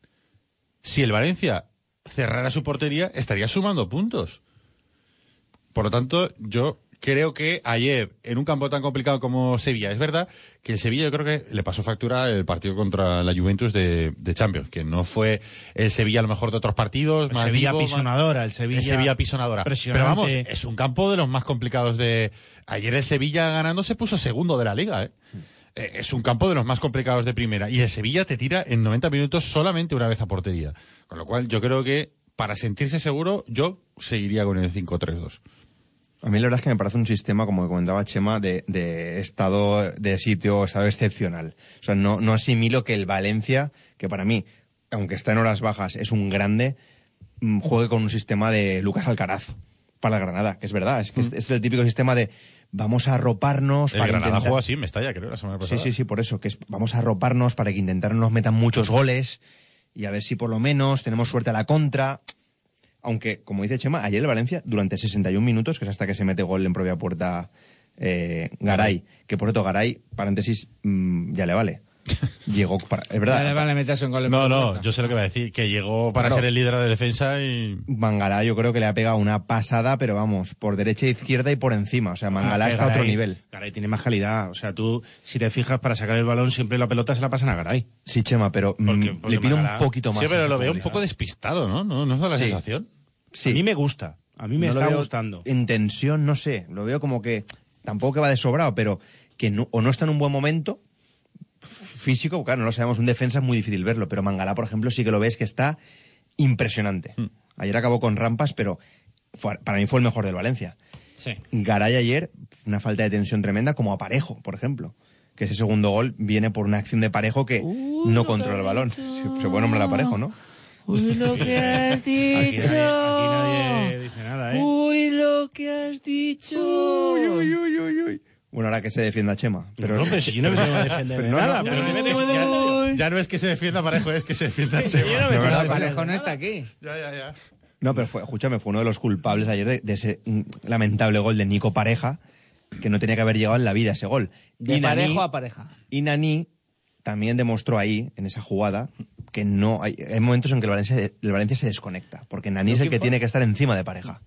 Si el Valencia cerrara su portería, estaría sumando puntos. Por lo tanto, yo creo que ayer, en un campo tan complicado como Sevilla, es verdad que el Sevilla yo creo que le pasó factura el partido contra la Juventus de, de Champions, que no fue el Sevilla a lo mejor de otros partidos. El más Sevilla vivo, pisonadora, el Sevilla, el Sevilla pisonadora. Pero vamos, es un campo de los más complicados de... Ayer el Sevilla ganando se puso segundo de la liga, ¿eh? Eh, Es un campo de los más complicados de primera. Y el Sevilla te tira en 90 minutos solamente una vez a portería. Con lo cual yo creo que para sentirse seguro yo seguiría con el 5-3-2. A mí la verdad es que me parece un sistema, como comentaba Chema, de, de estado de sitio, estado excepcional. O sea, no, no asimilo que el Valencia, que para mí, aunque está en horas bajas, es un grande, mm, juegue con un sistema de Lucas Alcaraz para el Granada, que es verdad, es que es, es el típico sistema de vamos a arroparnos El para Granada intentar- juega así Mestalla, creo, la semana Sí, pasada. sí, sí, por eso, que es, vamos a arroparnos para que intentaron nos metan muchos goles y a ver si por lo menos tenemos suerte a la contra. Aunque, como dice Chema, ayer el Valencia, durante 61 minutos, que es hasta que se mete gol en propia puerta eh, Garay, que por cierto, Garay, paréntesis, mm, ya le vale. Llegó, para, es verdad, Vale, vale, meterse un gol en No, no, puerta. yo sé lo que va a decir, que llegó para Claro. ser el líder de defensa y... Mangalá yo creo que le ha pegado una pasada, pero vamos, por derecha e izquierda y por encima. O sea, Mangalá Ah, está a otro nivel. Garay tiene más calidad. O sea, tú, si te fijas, para sacar el balón, siempre la pelota se la pasan a Garay. Sí, Chema, pero mm, Porque- porque le pido Mangalá- un poquito más. Sí, pero lo veo un poco despistado, ¿no? ¿No, ¿No da la Sí. sensación? Sí. A mí me gusta. A mí me No está gustando. En tensión, no sé. Lo veo como que tampoco que va de sobrado, pero que no, o no está en un buen momento físico, claro, no lo sabemos. Un defensa es muy difícil verlo, pero Mangalá, por ejemplo, sí que lo ves que está impresionante. Hmm. Ayer acabó con rampas, pero fue- para mí fue el mejor del Valencia. Sí. Garay ayer, una falta de tensión tremenda, como a Parejo, por ejemplo. Que ese segundo gol viene por una acción de Parejo que no controla el balón. Se, se puede nombrar a Parejo, ¿no? Uy, lo que has Aquí, dicho. nadie, aquí nadie dice nada, ¿eh? Uy, lo que has dicho. Bueno, ahora que se defienda Chema. Pero no, pero si yo no me tengo que defender de Pero no, nada. no, pero Ya no, que, que defender. ya- ya no es que se defienda Parejo, es que se defienda Chema. yo no me verdad, Pero Parejo no está aquí. Ya, ya, ya. No, pero fue, escúchame, fue uno de los culpables ayer de, de ese mm, lamentable gol de Nico Pareja, que no tenía que haber llegado en la vida ese gol. De Y Nani- parejo a pareja. Y Nani también demostró ahí, en esa jugada, que no hay, hay momentos en que el Valencia, el Valencia se desconecta, porque Nani es el que tiene que estar encima de Pareja.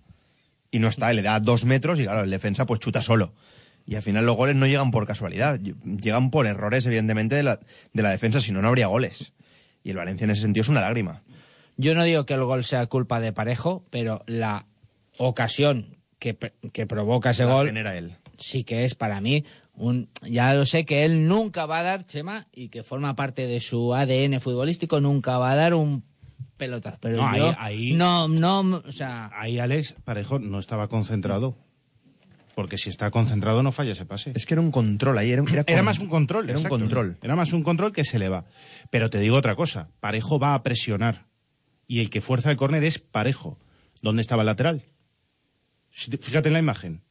Y no está, le da dos metros y claro, el defensa pues chuta solo. Y al final los goles no llegan por casualidad, llegan por errores evidentemente de la, de la defensa, si no, no habría goles. Y el Valencia en ese sentido es una lágrima. Yo no digo que el gol sea culpa de Parejo, pero la ocasión que, que provoca ese La gol genera él. sí que es para mí un ya lo sé que él nunca va a dar Chema y que forma parte de su ADN futbolístico nunca va a dar un pelotazo pero No, ahí- no no o sea Ahí Alex Parejo no estaba concentrado. Porque si está concentrado no falla ese pase. Es que era un control ahí, era, era Era con- más un control. Era un control. Era más un control que se le va. Pero te digo otra cosa. Parejo va a presionar. Y el que fuerza el córner es Parejo. ¿Dónde estaba el lateral? Fíjate en la imagen.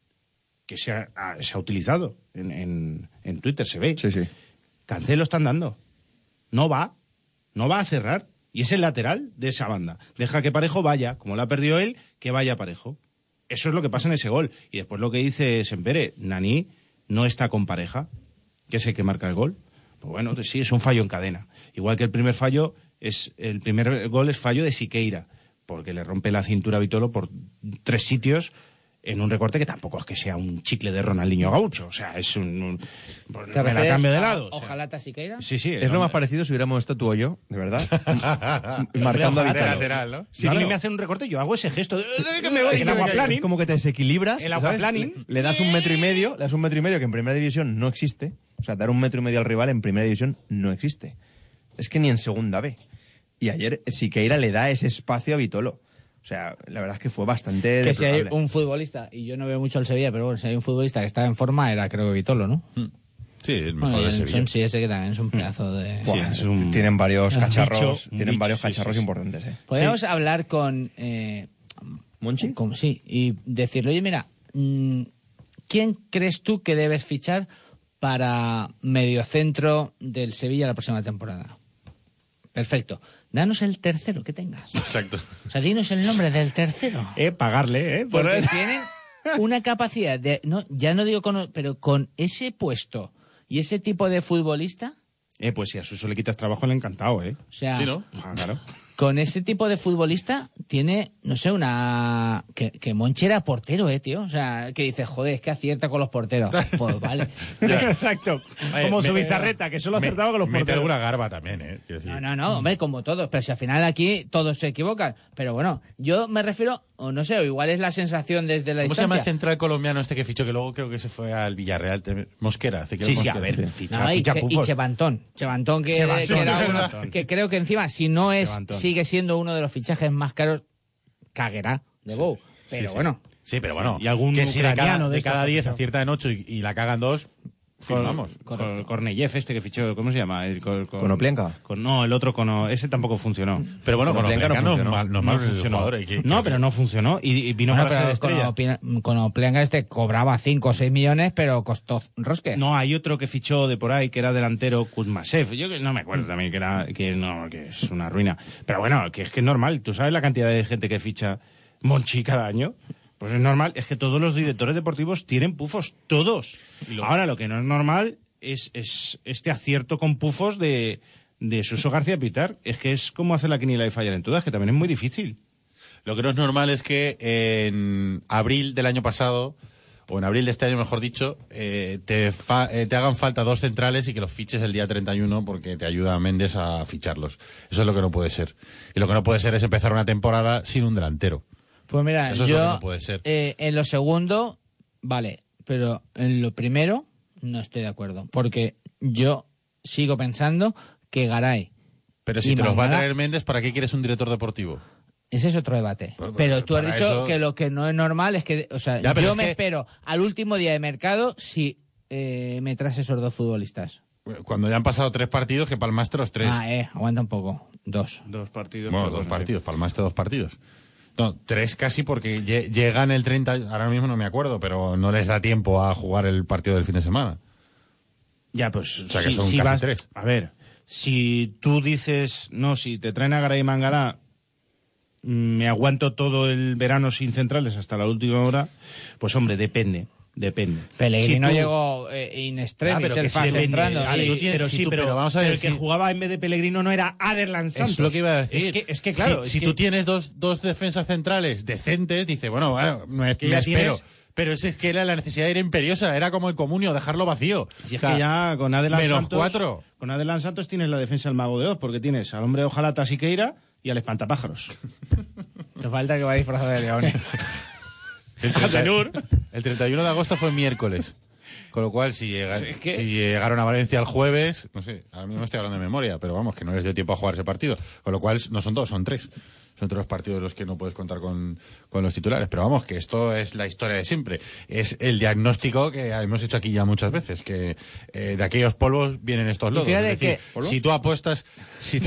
Que se ha, ha- se ha utilizado en, en- en Twitter, se ve. Sí, sí. Cancelo están dando. No va. No va a cerrar. Y es el lateral de esa banda. Deja que Parejo vaya. Como lo ha perdido él, que vaya Parejo. Eso es lo que pasa en ese gol. Y después lo que dice Sempere, Nani no está con pareja, que es el que marca el gol. Pues bueno, sí, es un fallo en cadena. Igual que el primer fallo, es el primer gol es fallo de Siqueira, porque le rompe la cintura a Vitolo por tres sitios en un recorte que tampoco es que sea un chicle de Ronaldinho Gaucho. O sea, es un... un ¿Te me la cambio de a lado. o sea. Ojalá Siqueira Sí, sí. Es lo más parecido si hubiéramos estado tú o yo, de verdad. Marcando a Ojalá, De Vitalo. lateral, ¿no? Si a mí me hacen un recorte, yo hago ese gesto. de- de que me voy. Es como que te desequilibras. El. Le, le das un metro y medio, le das un metro y medio que en primera división no existe. O sea, dar un metro y medio al rival en primera división no existe. Es que ni en segunda B. Y ayer Siqueira le da ese espacio a Vitolo. O sea, la verdad es que fue bastante que si hay un futbolista y yo no veo mucho al Sevilla pero bueno si hay un futbolista que está en forma era creo que Vitolo ¿no? Sí, el mejor Bueno, de el Sevilla. Son sí ese que también es un pedazo de Buah, Sí, es un- Tienen varios cacharros, bicho, tienen bicho, varios cacharros sí. importantes, ¿eh? podríamos hablar con eh, ¿Monchi? Como- sí, y decirle, oye, mira, mm, ¿quién crees tú que debes fichar para mediocentro del Sevilla la próxima temporada? Perfecto. Danos el tercero que tengas. Exacto. O sea, dinos el nombre del tercero. Eh, pagarle, ¿eh? Por- Porque tienen una capacidad de, no, ya no digo con, pero con ese puesto y ese tipo de futbolista, Eh, pues si a Suso le quitas trabajo, le ha encantado, ¿eh? o sea, Sí, ¿no? Ah, claro. con ese tipo de futbolista tiene, no sé, una... Que, que Monchi era portero, eh, tío. O sea, que dice, joder, es que acierta con los porteros. Pues vale. Exacto. Oye, Como su bizarreta, que solo me- acertaba con los Mete porteros. alguna garba también, ¿eh? Decir. No, no, no, hombre, como todos. Pero si al final aquí todos se equivocan. Pero bueno, yo me refiero, o no sé, o igual es la sensación desde la ¿Cómo se llama el central colombiano este que fichó? Que luego creo que se fue al Villarreal. te- Mosquera. Sí, sí, a ver, ficha, No, y, ficha Che- y. Chevantón. Chevantón que, Chevantón, que era es uno- verdad. que creo que encima, si no es, Chevantón. sigue siendo uno de los fichajes más caros, caguerá de Bow. Pero bueno, Sí, pero bueno. Y algún que si de cada, de cada que 10 fichó. acierta en 8 y, y la cagan 2, firmamos. Con Korneyev este que fichó, ¿cómo se llama? El, con, con- Konoplyanka. con- no, el otro, con, ese tampoco funcionó. Pero bueno, con Konoplyanka Opleka no funcionó. mal, no mal funcionó. jugador, que- no, que- pero no funcionó y, y vino bueno, para ser estrella. con, Opina- con Oplenga este cobraba 5 o 6 millones, pero costó rosque. No, hay otro que fichó de por ahí que era delantero Kuzmasev. Yo que no me acuerdo también que era que no que es una ruina. Pero bueno, que es que es normal. ¿Tú sabes la cantidad de gente que ficha Monchi cada año? Pues es normal. Es que todos los directores deportivos tienen pufos, todos. Ahora lo que no es normal es, es este acierto con pufos de de Suso García Pitar. Es que es como hacer la quiniela y fallar en todas, que también es muy difícil. Lo que no es normal es que en abril del año pasado, o en abril de este año mejor dicho, eh, te, fa- eh, te hagan falta dos centrales y que los fiches el día 31 porque te ayuda a Méndez a ficharlos. Eso es lo que no puede ser. Y lo que no puede ser es empezar una temporada sin un delantero. Pues mira, Eso es lo yo que no puede ser. eh, en lo segundo, vale, pero en lo primero no estoy de acuerdo, porque yo sigo pensando que Garay, Pero si Y te los va a Mangala- traer Méndez, ¿para qué quieres un director deportivo? ese es otro debate. Pues, pero pues, tú has para dicho eso- que lo que no es normal es que, o sea, Ya, pero yo es me que- espero al último día de mercado si eh, me traes esos dos futbolistas. Cuando ya han pasado tres partidos, que palmaste los tres. Ah, eh, aguanta un poco. Dos. Dos partidos. Bueno, pero dos bueno, partidos, palmaste dos partidos. No, tres casi porque lle- llegan el 30, ahora mismo no me acuerdo, pero no les da tiempo a jugar el partido del fin de semana. Ya, pues. O sea, que si- son si casi vas- tres. A ver, si tú dices, no, si te traen a Garay y Mangala, mm, me aguanto todo el verano sin centrales hasta la última hora, pues hombre, depende. Depende. Pellegrino Si tú- llegó eh, in extremis, el sí, entrando. Ah, sí. tienes- pero si sí, tú- pero, pero vamos a ver el que jugaba en vez de Pellegrino no era Aderlan Santos. Es lo que iba a decir. Es que, es que claro, si, es si que- tú tienes dos, dos defensas centrales decentes, dice, bueno, bueno me, que me espero. tienes- Pero es, es que era la necesidad era imperiosa, era como el comunio, dejarlo vacío. Si es O sea, que ya con Adelan menos Santos. cuatro. Con Adelan Santos tienes la defensa del mago de Oz, porque tienes al hombre de Ojalata Siqueira y al espantapájaros. Te falta que va disfrazado de leones. El, 30 el 31 de agosto fue miércoles. Con lo cual, si, llega- es que- si llegaron a Valencia el jueves, no sé, ahora mismo estoy hablando de memoria, pero vamos, que no les dio tiempo a jugar ese partido. Con lo cual, no son dos, son tres. Son tres los partidos los que no puedes contar con, con los titulares. Pero vamos, que esto es la historia de siempre. Es el diagnóstico que hemos hecho aquí ya muchas veces, que eh, de aquellos polvos vienen estos lodos. Es decir, que- si tú apuestas, si,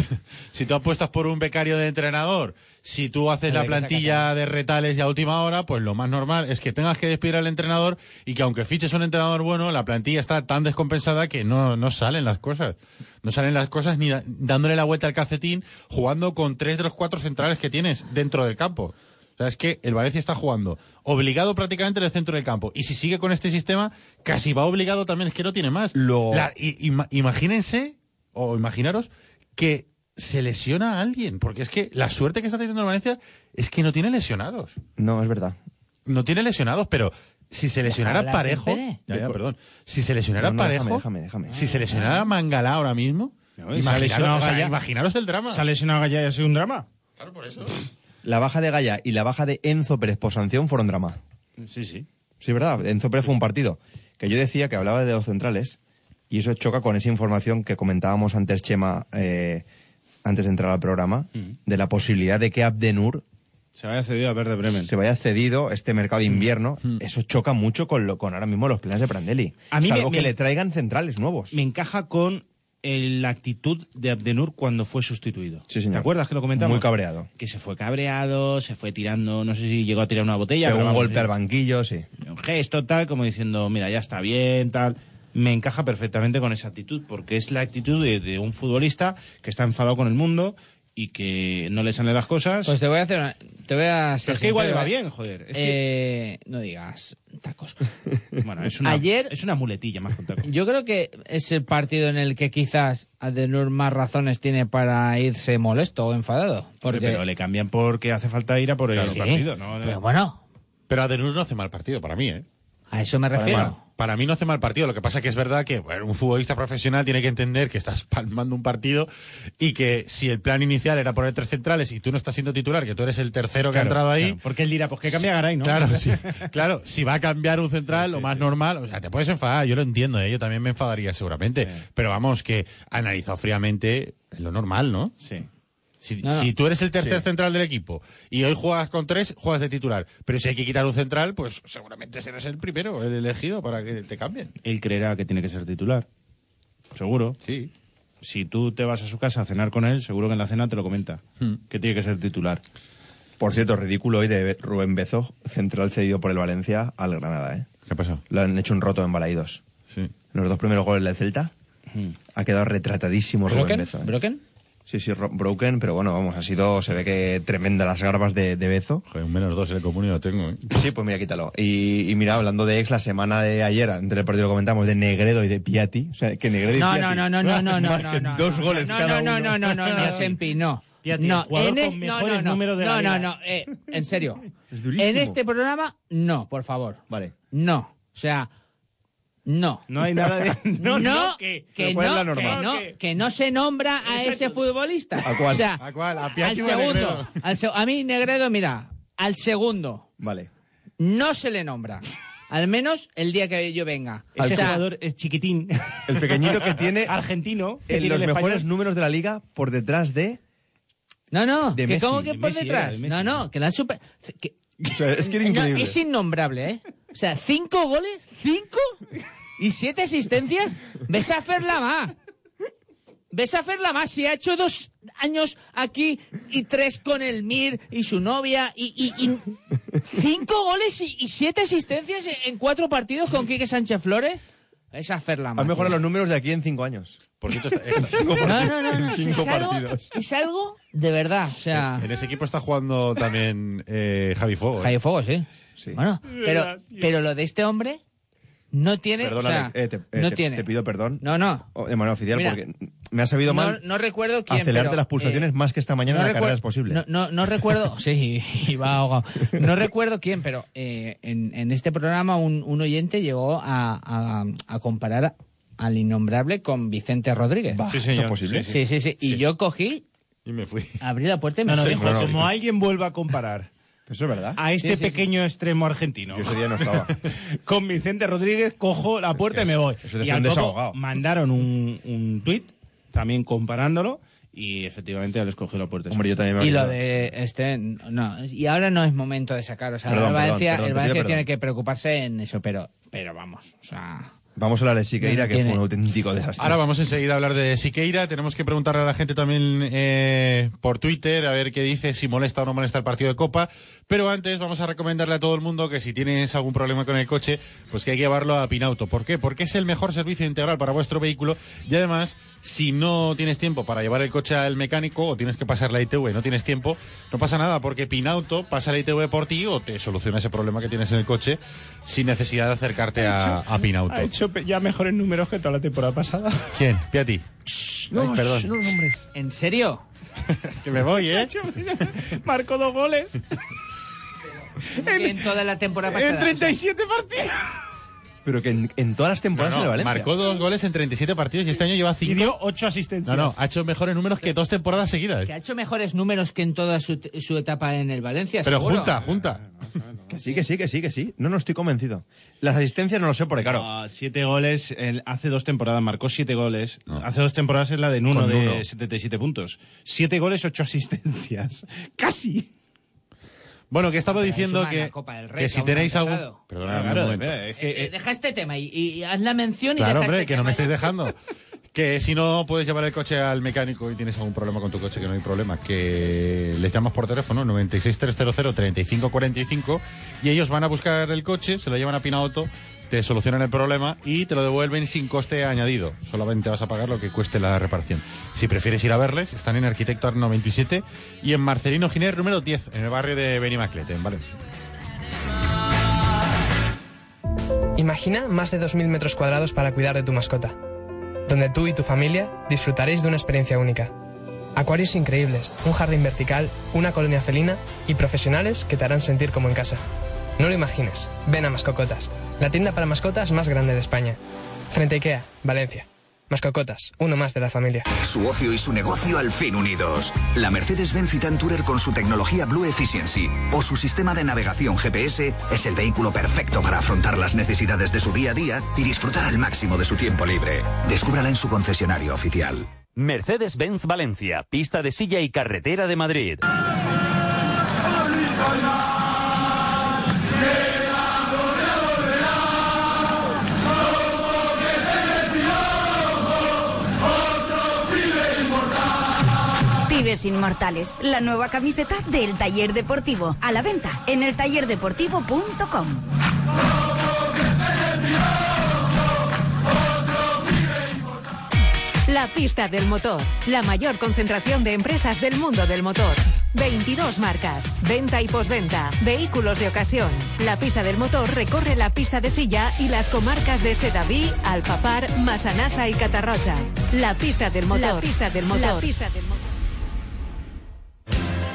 si tú apuestas por un becario de entrenador, si tú haces la plantilla de retales y a última hora, pues lo más normal es que tengas que despedir al entrenador y que aunque fiches un entrenador bueno, la plantilla está tan descompensada que no, no salen las cosas. No salen las cosas ni da- dándole la vuelta al calcetín, jugando con tres de los cuatro centrales que tienes dentro del campo. O sea, es que el Valencia está jugando obligado prácticamente en el centro del campo. Y si sigue con este sistema, casi va obligado también, es que no tiene más. Lo- La- i- ima- imagínense, o imaginaros, que se lesiona a alguien. Porque es que la suerte que está teniendo el Valencia es que no tiene lesionados. No, es verdad. No tiene lesionados, pero si se lesionara Ojalá parejo. Ya, ya, perdón. Si se lesionara No, no, parejo. déjame, déjame, déjame. Si se lesionara Mangala ahora mismo. No, Gaya. imaginaros el drama. ¿Se ha lesionado Gaya y ha sido un drama? Claro, por eso. La baja de Gaya y la baja de Enzo Pérez por sanción fueron drama. Sí, sí. Sí, verdad. Enzo Pérez fue un partido que yo decía que hablaba de los centrales y eso choca con esa información que comentábamos antes, Chema, eh, antes de entrar al programa, de la posibilidad de que Abdenur Se había cedido a Verde Bremen. se vaya cedido este mercado de invierno. Eso choca mucho con, lo, con ahora mismo los planes de Prandelli. A mí me- Salvo que me- le traigan centrales nuevos. Me encaja con el- la actitud de Abdenur cuando fue sustituido. Sí, señor. ¿Te acuerdas que lo comentamos? Muy cabreado. Que se fue cabreado, se fue tirando, no sé si llegó a tirar una botella. Pegó pero un vamos, golpe sí. al banquillo, sí. un gesto tal, como diciendo, mira, ya está bien, tal. Me encaja perfectamente con esa actitud, porque es la actitud de, de un futbolista que está enfadado con el mundo, y que no le salen las cosas. Pues te voy a hacer una- te voy a ser Pero es que igual le va bien, joder. Es que- Eh, no digas tacos. bueno, es una, ayer- es una muletilla más taco. Yo creo que es el partido en el que quizás Adenur más razones tiene para irse molesto o enfadado. Porque Pero le cambian porque hace falta ir a por el Sí, partido, ¿no? pero bueno, Pero Adenur no hace mal partido para mí, ¿eh? a eso me refiero. Para, mí no hace mal partido. Lo que pasa que es verdad que bueno, un futbolista profesional tiene que entender que estás palmando un partido y que si el plan inicial era poner tres centrales y tú no estás siendo titular, que tú eres el tercero que ha entrado ahí. claro, porque él dirá, pues que cambia Garay, ¿no? Claro, sí. Claro, si va a cambiar un central, lo más normal, o sea, te puedes enfadar, yo lo entiendo, ¿eh? yo también me enfadaría seguramente. Pero vamos, que analizado fríamente, es lo normal, ¿no? Sí. Si, No, no. si tú eres el tercer central del equipo y hoy juegas con tres, juegas de titular. Pero si hay que quitar un central, pues seguramente serás el primero, el elegido para que te cambien. Él creerá que tiene que ser titular. Seguro. Sí. Si tú te vas a su casa a cenar con él, seguro que en la cena te lo comenta. Hmm. Que tiene que ser titular. Por cierto, ridículo hoy de Rubén Bezo, central cedido por el Valencia al Granada, ¿eh? ¿Qué pasó? Lo han hecho un roto en Balaídos. Sí. Los dos primeros goles del Celta ha quedado retratadísimo Rubén ¿Broken? Bezo. ¿eh? ¿Broken? Sí, sí, ro- broken, pero bueno, vamos, ha sido, se ve que tremenda las garbas de, de Bezo. Joder, un menos dos en el comunio tengo, ¿eh? Sí, pues mira, quítalo. Y, y mira, hablando de ex, la semana de ayer, entre el partido lo comentamos, de Negredo y de Piatti. O sea, que Negredo y No, Piatti no, no, no, no, no, no, no, no. dos no, goles no, cada no, uno. no, no, no, no, Sempi, no. Fíjate, no, jugador en con no, mejores no, no, números de la no, no, liga. no, eh, en serio. Es durísimo. En este programa, no, por favor. Vale. No, o sea, no. No hay nada de... No, No, que, que... que ¿cuál es no, la norma? que no, ¿Qué? que no se nombra a ese futbolista. ¿A cuál? O sea, ¿A cuál? ¿A al segundo. Al se- a mí, Negredo, mira, al segundo Vale. no se le nombra. Al menos el día que yo venga. Ese O sea, jugador es chiquitín. El pequeñito que tiene Argentino. que en tiene los el mejores español. números de la liga por detrás de... No, no, De que Messi, como que de por Messi detrás. era, de Messi. no, no, que la super. que- O sea, es que era No, increíble. es innombrable, ¿eh? O sea, cinco goles, cinco y siete asistencias. Ves a hacerla más. Ves a hacerla más. Si ha hecho dos años aquí y tres con el Mir y su novia y, y- y cinco goles y, y siete asistencias en cuatro partidos con Quique Sánchez Flores. Es a hacerla más. Han mejorado los números de aquí en cinco años. Por cierto, está- está- No, no, no, no. Cinco es, algo, partidos. es algo de verdad. O sea. en ese equipo está jugando también eh, Javi Fuego. ¿eh? Jaime Fuego, sí. Sí. Bueno, pero, pero lo de este hombre no tiene. Perdona, o sea, eh, te, eh, no te- tiene. te pido perdón. No, no. O- De manera oficial, Mira, porque me ha sabido No, mal no recuerdo quién. acelerarte pero, las pulsaciones eh, más que esta mañana no en la carrera es posible. No, no, no recuerdo. Sí, iba ahogado. No recuerdo quién, pero eh, en, en este programa un, un oyente llegó a, a- a comparar al innombrable con Vicente Rodríguez. Bah, Sí, ¿eso señor. es posible? Sí, sí, sí. Y yo cogí, Y me fui. abrí la puerta y me No, no, dijo, no, no, como alguien vuelva a comparar Eso es verdad. a este Sí, sí, sí. pequeño extremo argentino Yo ese día no estaba. con Vicente Rodríguez, cojo la puerta que y me eso- voy. eso de y al un poco desahogado. mandaron un, un tuit también comparándolo y efectivamente él escogió la puerta. Hombre, yo también me Y lo de este, no, y ahora no es momento de sacar, o sea, Perdón, el perdón, Valencia, perdón, el te Valencia tiene perdón. que preocuparse en eso, pero, pero vamos, o sea, Vamos a hablar de Siqueira, que fue un auténtico desastre. Ahora vamos enseguida a hablar de Siqueira. Tenemos que preguntarle a la gente también eh, por Twitter a ver qué dice, si molesta o no molesta el partido de Copa. Pero antes vamos a recomendarle a todo el mundo que si tienes algún problema con el coche, pues que hay que llevarlo a Pinauto. ¿Por qué? Porque es el mejor servicio integral para vuestro vehículo y además, si no tienes tiempo para llevar el coche al mecánico o tienes que pasar la ITV y no tienes tiempo, no pasa nada porque Pinauto pasa la ITV por ti o te soluciona ese problema que tienes en el coche sin necesidad de acercarte a, a Pinauto. Ha hecho ya mejores números que toda la temporada pasada. ¿Quién? Piati. no, Ay, perdón. no. ¿en serio? Que me voy, ¿eh? Marcó dos goles Que en toda la temporada pasada. en 37 partidos. Pero que en, en todas las temporadas No, en no, el Valencia. marcó dos goles en 37 partidos y este año lleva Y cinco. dio ocho asistencias. No, no, ha hecho mejores números que dos temporadas seguidas. Que ha hecho mejores números que en toda su, su etapa en el Valencia, Pero seguro. junta, junta. Que sí, que sí, que sí, que sí. No, no estoy convencido. Las asistencias no lo sé, porque claro, Ah, siete goles, él hace dos temporadas marcó siete goles. Hace dos temporadas es la de Nuno Con de Nuno. 77 puntos. Siete goles, ocho asistencias. Casi. Bueno, que estaba diciendo que, la Copa del Rey, que si tenéis algún... Perdona un Claro, momento. espera, es que, Eh, eh, deja este tema y, y haz la mención y Claro, deja hombre, este que no me estáis dejando. Que si no puedes llevar el coche al mecánico y tienes algún problema con tu coche, que no hay problema, que les llamas por teléfono 963003545 y ellos van a buscar el coche, se lo llevan a Pinauto, te solucionan el problema y te lo devuelven sin coste añadido. Solamente vas a pagar lo que cueste la reparación. Si prefieres ir a verles, están en Arquitecto Ar 97 y en Marcelino Giner número 10, en el barrio de Benimaclete, en Valencia. Imagina más de 2.000 metros cuadrados para cuidar de tu mascota, donde tú y tu familia disfrutaréis de una experiencia única. Acuarios increíbles, un jardín vertical, una colonia felina y profesionales que te harán sentir como en casa. No lo imagines, ven a Mascocotas, la tienda para mascotas más grande de España. Frente a Ikea, Valencia. Mascocotas, uno más de la familia. Su ocio y su negocio al fin unidos. La Mercedes-Benz Citan Tourer con su tecnología Blue Efficiency o su sistema de navegación GPS es el vehículo perfecto para afrontar las necesidades de su día a día y disfrutar al máximo de su tiempo libre. Descúbrala en su concesionario oficial. Mercedes-Benz Valencia, pista de silla y carretera de Madrid. Inmortales, la nueva camiseta del taller deportivo, a la venta en el tallerdeportivo.com. La pista del motor, la mayor concentración de empresas del mundo del motor. 22 marcas, venta y posventa, vehículos de ocasión. La pista del motor recorre la pista de silla y las comarcas de Sedaví, Alfapar, Masanasa y Catarrocha. La pista del motor. La pista del motor. La pista del motor.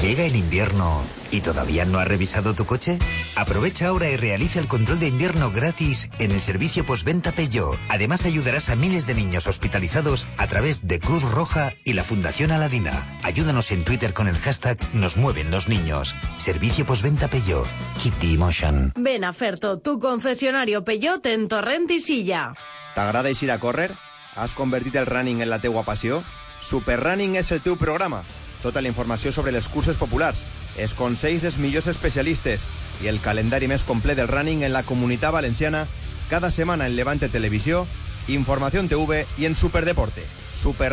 ¿Llega el invierno y todavía no has revisado tu coche? Aprovecha ahora y realiza el control de invierno gratis en el servicio postventa Peugeot. Además ayudarás a miles de niños hospitalizados a través de Cruz Roja y la Fundación Aladina. Ayúdanos en Twitter con el hashtag Nos mueven los niños. Servicio postventa Peugeot. Keep the emotion. Ven a Ferto, tu concesionario Peugeot en Torrent i Silla. T'agrada eixir a córrer? Has convertit el running en la teua passió? Super Running és el teu programa. Tota la informació sobre les curses populars, els consells dels millors especialistes. I el calendari més complet del running en la comunitat valenciana cada setmana en Levante Televisió, Informació TV i en Superdeporte. Super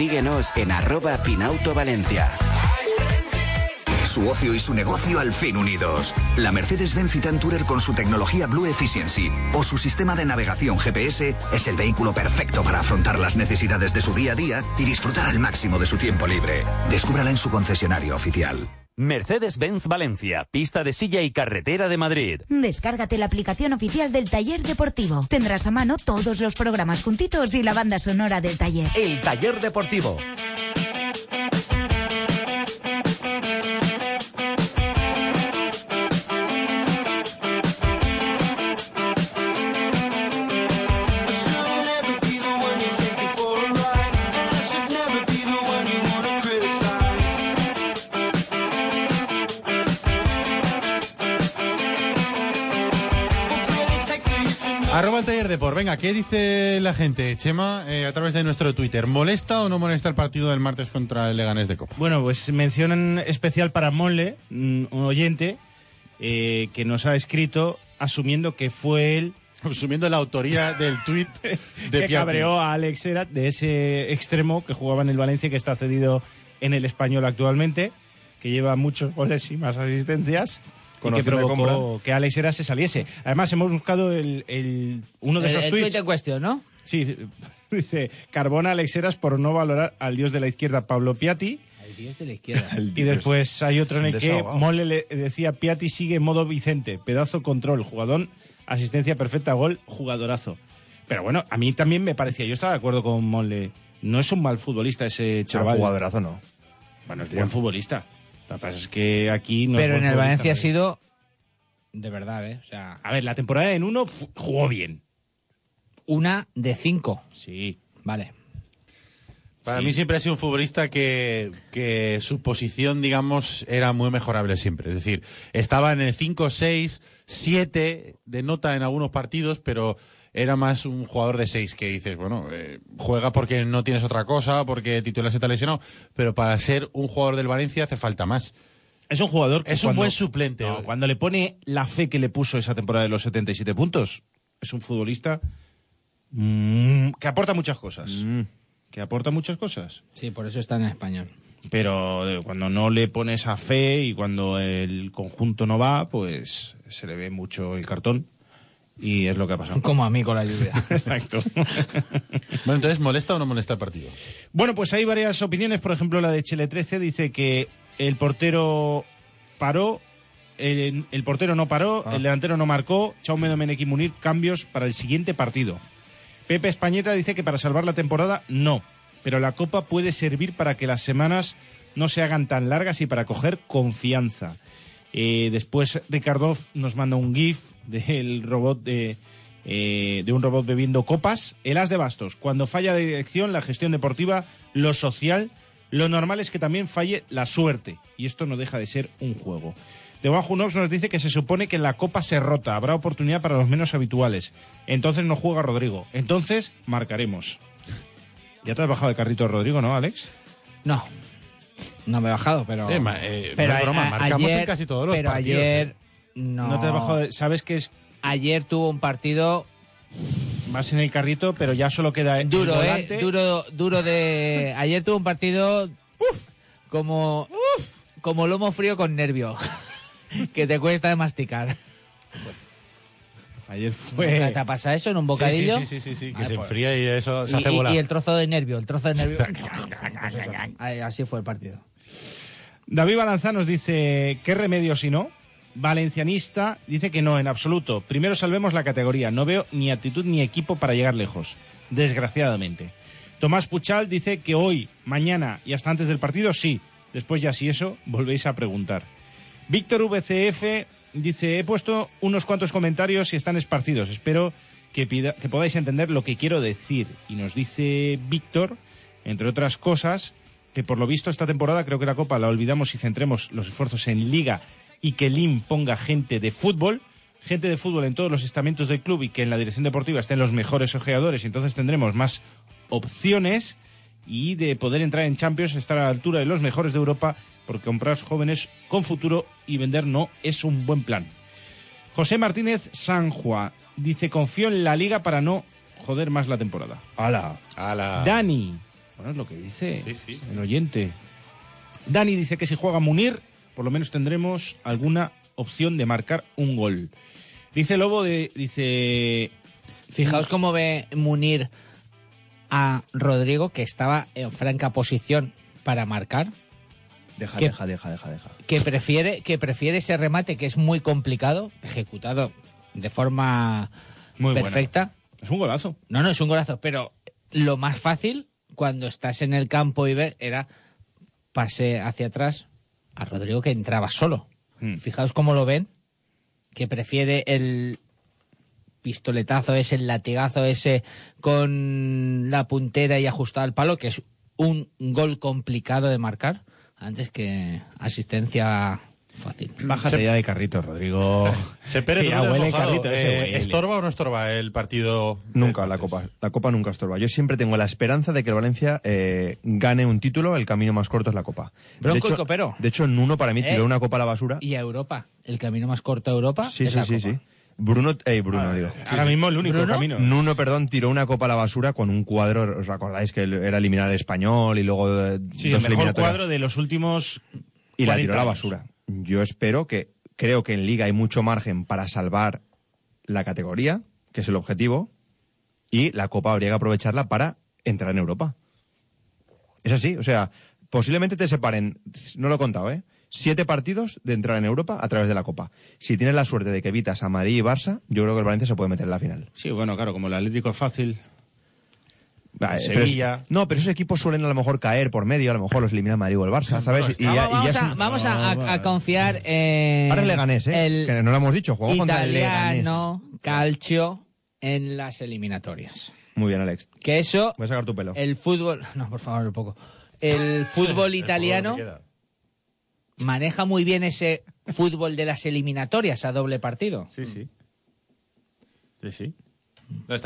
síguenos en arroba Pinauto Valencia. Su ocio y su negocio al fin unidos. La Mercedes-Benz Citan Tourer con su tecnología Blue Efficiency o su sistema de navegación GPS es el vehículo perfecto para afrontar las necesidades de su día a día y disfrutar al máximo de su tiempo libre. Descúbrala en su concesionario oficial. Mercedes-Benz Valencia, pista de silla y carretera de Madrid. Descárgate la aplicación oficial del taller deportivo. Tendrás a mano todos los programas juntitos y la banda sonora del taller. El taller deportivo. Arroba el taller de por. Venga, ¿qué dice la gente, Chema, eh, a través de nuestro Twitter? ¿Molesta o no molesta el partido del martes contra el Leganés de Copa? Bueno, pues mencionan especial para Mole, un un oyente, eh, que nos ha escrito asumiendo que fue él Asumiendo la autoría del tuit de que Piatti. cabreó a Alex Herat de ese extremo que jugaba en el Valencia que está cedido en el español actualmente, que lleva muchos goles y más asistencias. Y que provocó compra. que Alex Herat se saliese. Además, hemos buscado el, el- uno de El- esos el tweets. tuit en cuestión, ¿no? Sí, dice, Carbona Alex Heras por no valorar al dios de la izquierda Pablo Piatti. El 10 de la izquierda. Y después hay otro en el que. Mole le decía Piatti sigue en modo Vicente, pedazo control, jugador, asistencia perfecta, gol, jugadorazo. Pero bueno, a mí también me parecía, yo estaba de acuerdo con Mole, no es un mal futbolista ese Pero chaval. jugadorazo no. Bueno, es buen futbolista. Lo que pasa es que aquí no Pero en el Valencia ha sido de verdad, ¿eh? O sea, A ver, la temporada en uno jugó bien. una de cinco. Sí. Vale. Para Sí. mí siempre ha sido un futbolista que, que su posición, digamos, era muy mejorable siempre. Es decir, estaba en el 5, 6, 7 de nota en algunos partidos, pero era más un jugador de 6 que dices, bueno, eh, juega porque no tienes otra cosa, porque titular se te ha lesionado, pero para ser un jugador del Valencia hace falta más. Es un jugador que Es un buen suplente. No, cuando le pone la fe que le puso esa temporada de los 77 puntos, es un futbolista mm, que aporta muchas cosas. Que aporta muchas cosas. Sí, por eso está en español. Pero eh, cuando no le pone esa fe y cuando el conjunto no va, pues se le ve mucho el cartón. Y es lo que ha pasado. Como a mí con la lluvia. Exacto. Bueno, entonces, ¿molesta o no molesta el partido? Bueno, pues hay varias opiniones. Por ejemplo, la de Chile 13 dice que el portero paró, el, el portero no paró, Ah. el delantero no marcó. Chaume Domenech y Munir, cambios para el siguiente partido. Pepe Españeta dice que para salvar la temporada, no. Pero la Copa puede servir para que las semanas no se hagan tan largas y para coger confianza. Eh, después Ricardo nos manda un GIF del robot de, eh, de un robot bebiendo copas. El as de bastos. Cuando falla la dirección, la gestión deportiva, lo social, lo normal es que también falle la suerte. Y esto no deja de ser un juego. De Nox nos dice que se supone que la copa se rota. Habrá oportunidad para los menos habituales. Entonces no juega Rodrigo. Entonces marcaremos. Ya te has bajado el carrito, Rodrigo, ¿no, Alex? No. No me he bajado, pero. Eh, ma- eh, pero no es broma, a- marcamos ayer- en casi todos los pero partidos, ayer. eh. No. No te has bajado. de- ¿Sabes que es Ayer tuvo un partido Vas en el carrito, pero ya solo queda el duro, volante. ¿eh? Duro, duro de. Ayer tuvo un partido. como. como lomo frío con nervio. que te cuesta de masticar. Ayer fue. ¿Nunca ¿Te ha pasado eso en un bocadillo? Sí, sí, sí, sí, sí, que Vale, se pues. enfría y eso se Y- hace y, bola. y el trozo de nervio, el trozo de nervio. Así fue el partido. David Balanza nos dice, ¿qué remedio si no? Valencianista dice que no, en absoluto. Primero salvemos la categoría. No veo ni actitud ni equipo para llegar lejos. Desgraciadamente. Tomás Puchal dice que hoy, mañana y hasta antes del partido sí. Después ya si eso, volvéis a preguntar. Víctor VCF dice, he puesto unos cuantos comentarios y están esparcidos. Espero que, que podáis entender lo que quiero decir. Y nos dice Víctor, entre otras cosas, que por lo visto esta temporada creo que la Copa la olvidamos y centremos los esfuerzos en Liga y que Lim ponga gente de fútbol, gente de fútbol en todos los estamentos del club y que en la dirección deportiva estén los mejores ojeadores y entonces tendremos más opciones y de poder entrar en Champions, estar a la altura de los mejores de Europa, porque comprar jóvenes con futuro y vender no es un buen plan. José Martínez Sanjua dice, confío en la liga para no joder más la temporada. ¡Hala! Ala. Dani, bueno, es lo que dice Sí, sí. el oyente. Dani dice que si juega Munir, por lo menos tendremos alguna opción de marcar un gol. Dice Lobo, de, dice... Fijaos cómo ve Munir a Rodrigo, que estaba en franca posición para marcar, Deja, ¿Qué? deja, deja, deja, deja. que prefiere, que prefiere ese remate que es muy complicado, ejecutado de forma Muy buena. perfecta. Es un golazo. No, no, es un golazo, pero lo más fácil cuando estás en el campo y ves era pase hacia atrás a Rodrigo que entraba solo. Hmm. Fijaos cómo lo ven, que prefiere el pistoletazo ese, el latigazo ese con la puntera y ajustado al palo, que es un gol complicado de marcar, antes que asistencia fácil. Bájate ya de carrito, Rodrigo. Se Pérez, ya huele mojado. carrito ese, Eh, huele. ¿Estorba o no estorba el partido? Nunca la copa. La copa nunca estorba. Yo siempre tengo la esperanza de que el Valencia eh, gane un título. El camino más corto es la copa. Bronco de y hecho, copero. De hecho, Nuno para mí Eh, tiró una copa a la basura. Y a Europa, el camino más corto a Europa. Sí, es sí, la sí, Copa. sí. Bruno, eh, Bruno, digo. Ahora mismo el único ¿Bruno? camino. Nuno, perdón, tiró una copa a la basura con un cuadro. ¿Os acordáis que era eliminar al español y luego eh, Sí, dos el mejor cuadro de los últimos y la 40 tiró a la basura. Yo espero que, creo que en Liga hay mucho margen para salvar la categoría, que es el objetivo, y la Copa habría que aprovecharla para entrar en Europa. Es así, o sea, posiblemente te separen, no lo he contado, ¿eh? Siete partidos de entrar en Europa a través de la Copa. Si tienes la suerte de que evitas a Madrid y Barça, yo creo que el Valencia se puede meter en la final. Sí, bueno, claro, como el Atlético es fácil. Ah, eh, pero es- Sevilla. no, pero esos equipos suelen a lo mejor caer por medio, a lo mejor los elimina el Madrid o el Barça, ¿sabes? Y, ya- y ya vamos es a, un- vamos a- a- a confiar en. Ahora es Leganés, ¿eh? el que no lo hemos dicho, jugamos contra el Leganés. italiano Calcio en las eliminatorias. Muy bien, Alex. Que eso. Voy a sacar tu pelo. El fútbol. No, por favor, un poco. El fútbol italiano maneja muy bien ese fútbol de las eliminatorias a doble partido. Sí, sí. Sí, sí.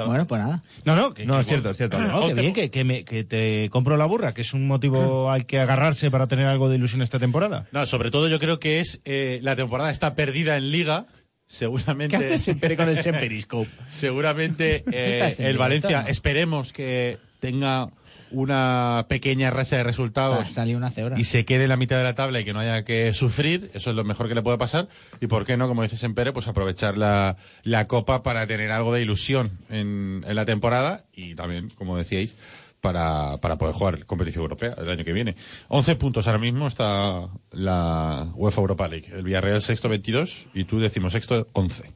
Bueno, pues nada. No, no, que, No, que es cierto, es cierto. No, que bien, que, que, me- que te compro la burra, que es un motivo al que agarrarse para tener algo de ilusión esta temporada. No, sobre todo yo creo que es eh, la temporada está perdida en liga. Seguramente. ¿Qué haces siempre con el Semperiscope? Seguramente eh, extendido, el Valencia, ¿no? esperemos que tenga una pequeña racha de resultados Sa- salió una cebra. y se quede en la mitad de la tabla y que no haya que sufrir, eso es lo mejor que le puede pasar. Y por qué no, como dices en Pere, pues aprovechar la, la copa para tener algo de ilusión en, en la temporada y también, como decíais, para, para poder jugar competición europea el año que viene. 11 puntos ahora mismo está la UEFA Europa League. El Villarreal sexto 22 y tú decimos sexto 11.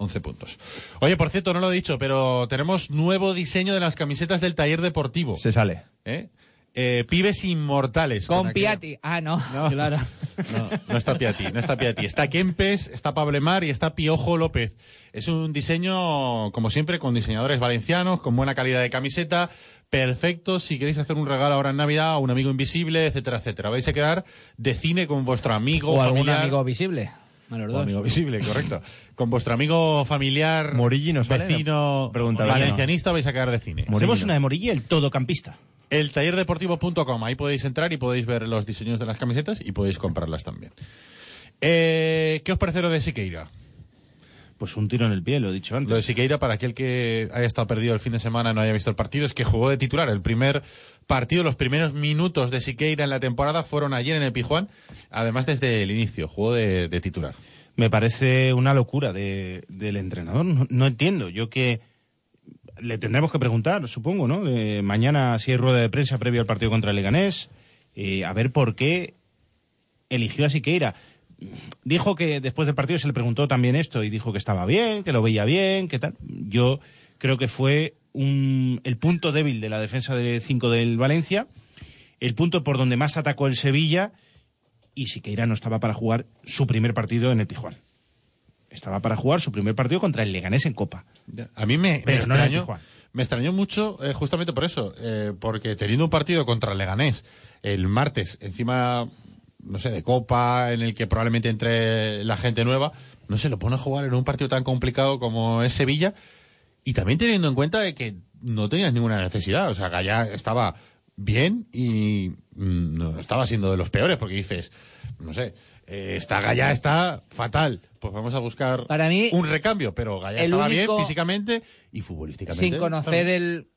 11 puntos. Oye, por cierto, no lo he dicho, pero tenemos nuevo diseño de las camisetas del taller deportivo. Se sale. ¿Eh? Eh, pibes inmortales. Con Piatti. Ah, no. Claro. No, no está Piatti, no está Piatti. Está Kempes, está Pablemar y está Piojo López. Es un diseño, como siempre, con diseñadores valencianos, con buena calidad de camiseta, perfecto si queréis hacer un regalo ahora en Navidad a un amigo invisible, etcétera, etcétera. Vais a quedar de cine con vuestro amigo, O algún familiar. amigo visible. Dos. amigo visible, correcto. Con vuestro amigo familiar, Morilli nos sale, vecino, Pregunta, valencianista, vais a quedar de cine. Hacemos una de Morilla, el todocampista. El tallerdeportivo.com, ahí podéis entrar y podéis ver los diseños de las camisetas y podéis comprarlas también. Eh, ¿Qué os parece lo de Siqueira? Pues un tiro en el pie, lo he dicho antes. Lo de Siqueira, para aquel que haya estado perdido el fin de semana y no haya visto el partido, es que jugó de titular. El primer partido, los primeros minutos de Siqueira en la temporada fueron ayer en el Pijuán, además desde el inicio, jugó de, de titular. Me parece una locura de- del entrenador. No, no entiendo. Yo que le tendremos que preguntar, supongo, ¿no? De mañana si hay rueda de prensa previo al partido contra el Leganés, eh, a ver por qué eligió a Siqueira. Dijo que después del partido se le preguntó también esto y dijo que estaba bien, que lo veía bien, que tal. Yo creo que fue un- el punto débil de la defensa de 5 del Valencia, el punto por donde más atacó el Sevilla y Siqueira no estaba para jugar su primer partido en el Tijuana. Estaba para jugar su primer partido contra el Leganés en Copa. A mí me, me no extrañó, me extrañó mucho eh, justamente por eso, eh, porque teniendo un partido contra el Leganés el martes, encima, no sé, de Copa, en el que probablemente entre la gente nueva, no se lo pone a jugar en un partido tan complicado como es Sevilla, y también teniendo en cuenta de que no tenías ninguna necesidad, o sea, Gallá estaba bien y mm, no estaba siendo de los peores, porque dices, no sé, eh, está Gallá está fatal, pues vamos a buscar Para mí, un recambio, pero Gallá estaba único- bien físicamente y futbolísticamente. Sin conocer el.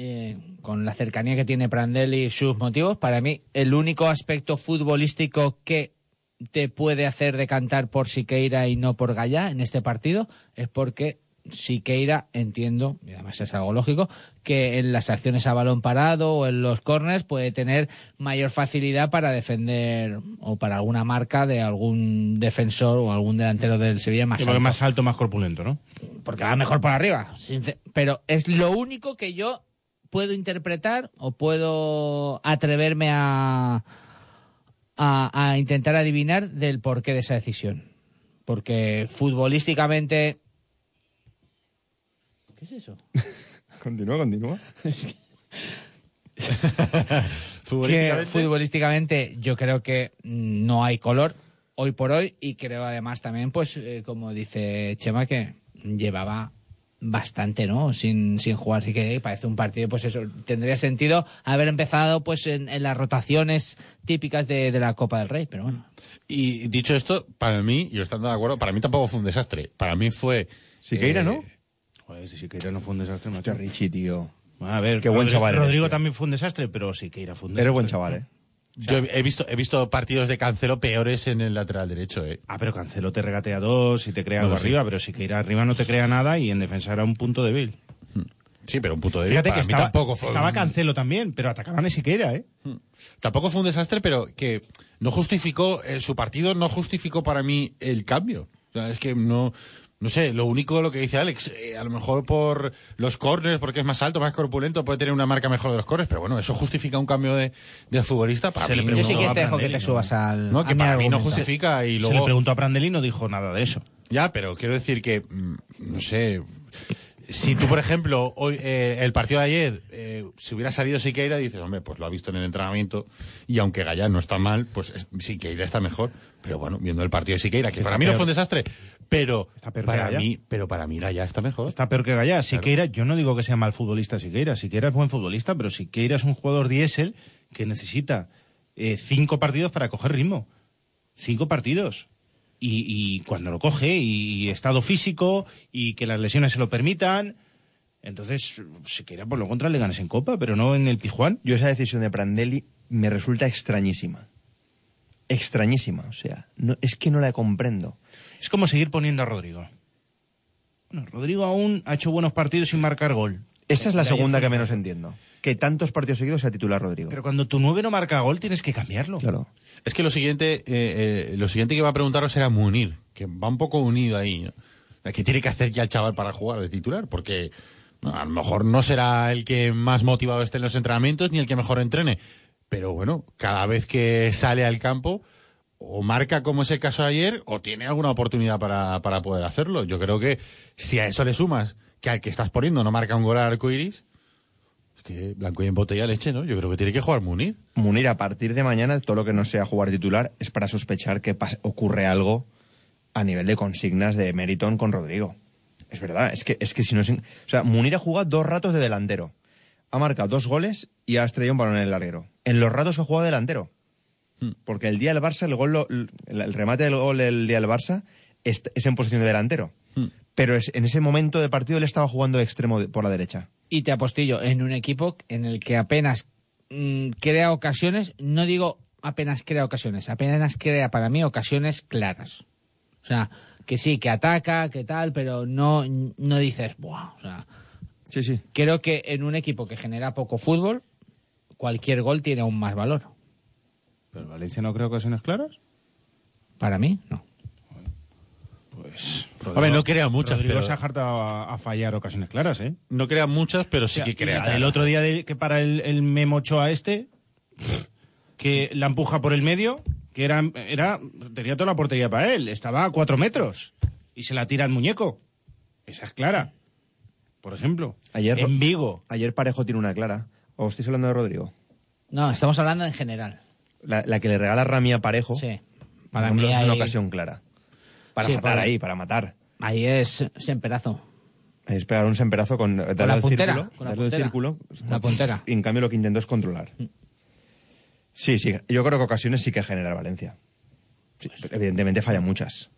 Eh, con la cercanía que tiene Prandelli y sus motivos, para mí el único aspecto futbolístico que te puede hacer decantar por Siqueira y no por Gallá en este partido es porque Siqueira, entiendo, y además es algo lógico, que en las acciones a balón parado o en los corners puede tener mayor facilidad para defender o para alguna marca de algún defensor o algún delantero del Sevilla más alto más alto, más corpulento, ¿no? porque va mejor por arriba. Pero es lo único que yo puedo interpretar o puedo atreverme a, a, a intentar adivinar del porqué de esa decisión. Porque futbolísticamente... ¿Qué es eso? Continúa, continúa. Que futbolísticamente yo creo que no hay color hoy por hoy y creo además también, pues eh, como dice Chema, que llevaba bastante, ¿no? Sin, sin jugar, sí que parece un partido, pues eso, tendría sentido haber empezado pues en, en las rotaciones típicas de, de la Copa del Rey, pero bueno. Y dicho esto, para mí, yo estando de acuerdo, para mí tampoco fue un desastre. Para mí fue. Siqueira, eh, ¿no? Joder, si Siqueira no fue un desastre, macho. Richie, tío. A ver, Qué buen chaval eres, Rodrigo tío. también fue un desastre, pero Siqueira fue un desastre. Eres buen chaval, ¿eh? Yo he visto, he visto partidos de Cancelo peores en el lateral derecho, ¿eh? Ah, pero Cancelo te regatea dos y te crea Bueno, algo sí. arriba, pero Siqueira arriba no te crea nada y en defensa era un punto débil. Sí, pero un punto de Fíjate para que mí estaba, tampoco fue estaba Cancelo también, pero atacaban a Siqueira, ¿eh? Tampoco fue un desastre, pero que no justificó, eh, su partido no justificó para mí el cambio. O sea, es que no, no sé, lo único lo que dice Alex, eh, a lo mejor por los corners, porque es más alto, más corpulento, puede tener una marca mejor de los corners, pero bueno, eso justifica un cambio de, de futbolista para Se le mí. Yo sí que te dejo que te subas al. No, que mi para mí no justifica y Se luego... le preguntó a Prandelli y no dijo nada de eso. Ya, pero quiero decir que, mm, no sé, si tú, por ejemplo, hoy eh, el partido de ayer, eh, si hubiera salido Siqueira, dices, hombre, pues lo ha visto en el entrenamiento y aunque Gallá no está mal, pues es- Siqueira está mejor. Pero bueno, viendo el partido de Siqueira, que Está para mí no fue un desastre, pero Está peor que para Gallá. mí, pero para mí Gallá está mejor. Está peor que Gallá. Siqueira, yo no digo que sea mal futbolista Siqueira. Siqueira es buen futbolista, pero Siqueira es un jugador diésel que necesita eh, cinco partidos para coger ritmo. Cinco partidos. Y, y cuando lo coge, y, y estado físico, y que las lesiones se lo permitan. Entonces, Siqueira, por lo contra, le ganes en Copa, pero no en el Pijuán. Yo esa decisión de Prandelli me resulta extrañísima. Extrañísima, o sea, no, es que no la comprendo. Es como seguir poniendo a Rodrigo. Bueno, Rodrigo aún ha hecho buenos partidos sin marcar gol. Esa es la segunda que menos entiendo. Que tantos partidos seguidos sea titular Rodrigo. Pero cuando tu nueve no marca gol, tienes que cambiarlo. Claro. Es que lo siguiente, eh, eh, lo siguiente que va a preguntaros será Munir, que va un poco unido ahí. ¿no? ¿Qué tiene que hacer ya el chaval para jugar de titular? Porque no, a lo mejor no será el que más motivado esté en los entrenamientos ni el que mejor entrene. Pero bueno, cada vez que sale al campo, o marca como es el caso de ayer, o tiene alguna oportunidad para, para poder hacerlo. Yo creo que si a eso le sumas que al que estás poniendo no marca un gol al arco iris, es que blanco y en botella leche, ¿no? Yo creo que tiene que jugar Munir. Munir, a partir de mañana, todo lo que no sea jugar titular es para sospechar que ocurre algo a nivel de consignas de Meriton con Rodrigo. Es verdad, es que, es que si no... es O sea, Munir ha jugado dos ratos de delantero. Ha marcado dos goles y ha estrellado un balón en el larguero. En los ratos que ha jugado delantero. Porque el día del Barça, el, gol lo- el, el remate del gol del día del Barça es, es en posición de delantero. Pero es- en ese momento de partido él estaba jugando de extremo de- por la derecha. Y te apostillo, en un equipo en el que apenas mm, crea ocasiones, no digo apenas crea ocasiones, apenas crea para mí ocasiones claras. O sea, que sí, que ataca, que tal, pero no, no dices, Buah, o sea, Sí, sí. creo que en un equipo que genera poco fútbol, cualquier gol tiene aún más valor. ¿Pero Valencia no creo ocasiones claras? Para mí, no. Pues. Hombre, no crea muchas, Rodrigo pero- se ha hartado a, a fallar ocasiones claras, ¿eh? No crea muchas, pero sí O sea, que crea. El otro día de- que para el, el Memo Ochoa este, que la empuja por el medio, que era, era tenía toda la portería para él, estaba a cuatro metros y se la tira el muñeco. Esa es clara, por ejemplo. Ayer, en Vigo. Ayer Parejo tiene una clara. ¿O estáis hablando de Rodrigo? No, estamos hablando en general. La, la que le regala Rami a Parejo. Sí. Para mí es una ocasión clara. Para Sí, matar para- ahí, para matar. Ahí es Semperazo. Es pegar un semperazo con darle la puntera, círculo. con la darle puntera. círculo. La puntera. Y en cambio lo que intentó es controlar. Sí, sí. Yo creo que ocasiones sí que genera el Valencia. Sí, pero evidentemente falla muchas.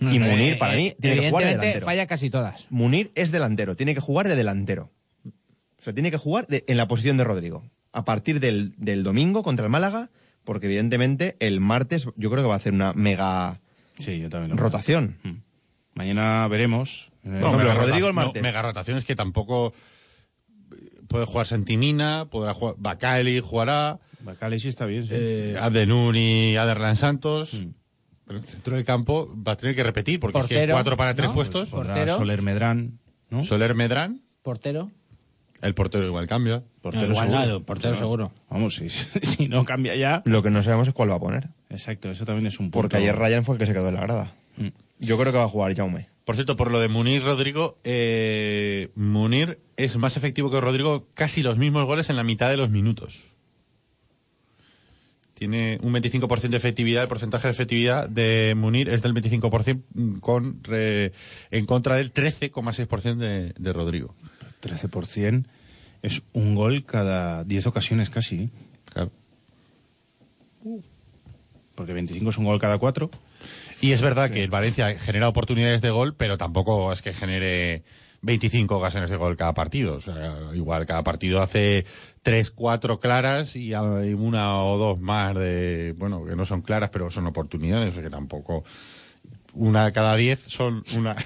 y Munir, eh, para mí, eh, tiene que jugar de delantero. falla casi todas. Munir es delantero, tiene que jugar de delantero. O sea, tiene que jugar de- en la posición de Rodrigo. A partir del, del domingo contra el Málaga, porque evidentemente el martes yo creo que va a hacer una mega Sí, yo también lo creo. rotación. Mañana veremos. Eh, Por ejemplo, mega Rodrigo el martes. no, mega rotaciones que tampoco puede jugar Santimina, podrá jugar Bacali, jugará. Bacali sí está bien. sí. Eh, Abdenur y Aderlan Santos. Pero el centro del campo va a tener que repetir porque es que cuatro para tres ¿no? puestos. Portero. Soler Medrán, ¿no? Soler Medrán, Portero. El portero igual cambia. Portero igual seguro. el portero seguro. Vamos, si, si no cambia ya. Lo que no sabemos es cuál va a poner. Exacto, eso también es un punto. Porque ayer Ryan fue el que se quedó en la grada. Mm. Yo creo que va a jugar Jaume. Por cierto, por lo de Munir Rodrigo, eh, Munir es más efectivo que Rodrigo casi los mismos goles en la mitad de los minutos. Tiene un 25% de efectividad, el porcentaje de efectividad de Munir es del 25% con, re- en contra del 13,6% de, de Rodrigo. 13% es un gol cada 10 ocasiones casi. ¿eh? Claro. Porque 25 es un gol cada 4. Y es verdad que el Valencia genera oportunidades de gol, pero tampoco es que genere 25 ocasiones de gol cada partido. O sea, igual cada partido hace 3, 4 claras y hay una o dos más de, bueno, que no son claras, pero son oportunidades, o sea que tampoco una cada 10 son una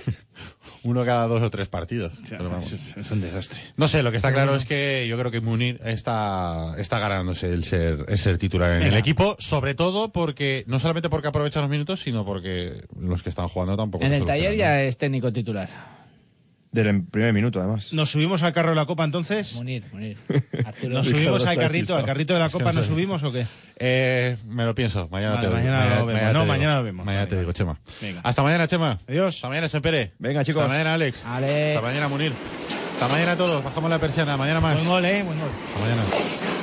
Uno cada dos o tres partidos. Pero vamos. Es, es un desastre. No sé, lo que está claro es que yo creo que Munir está, está ganándose el ser, el ser titular en el equipo, sobre todo porque, no solamente porque aprovecha los minutos, sino porque los que están jugando tampoco. En el taller ya es técnico titular. Del primer minuto, además. ¿Nos subimos al carro de la copa entonces? Munir, Munir. Arturo. ¿Nos subimos al carrito, al carrito de la copa no nos subimos o qué? Eh, me lo pienso. Mañana Vale, te lo digo. mañana lo vemos. No, digo. mañana lo vemos. Mañana Vale, te vale. digo, Chema. Venga. Hasta mañana, Chema. Adiós. Hasta mañana, Sempere. Venga, chicos. Hasta mañana, Alex. Ale. Hasta mañana, Munir. Hasta mañana a todos. Bajamos la persiana. Mañana más. Buen gol, eh, buen gol. Hasta mañana.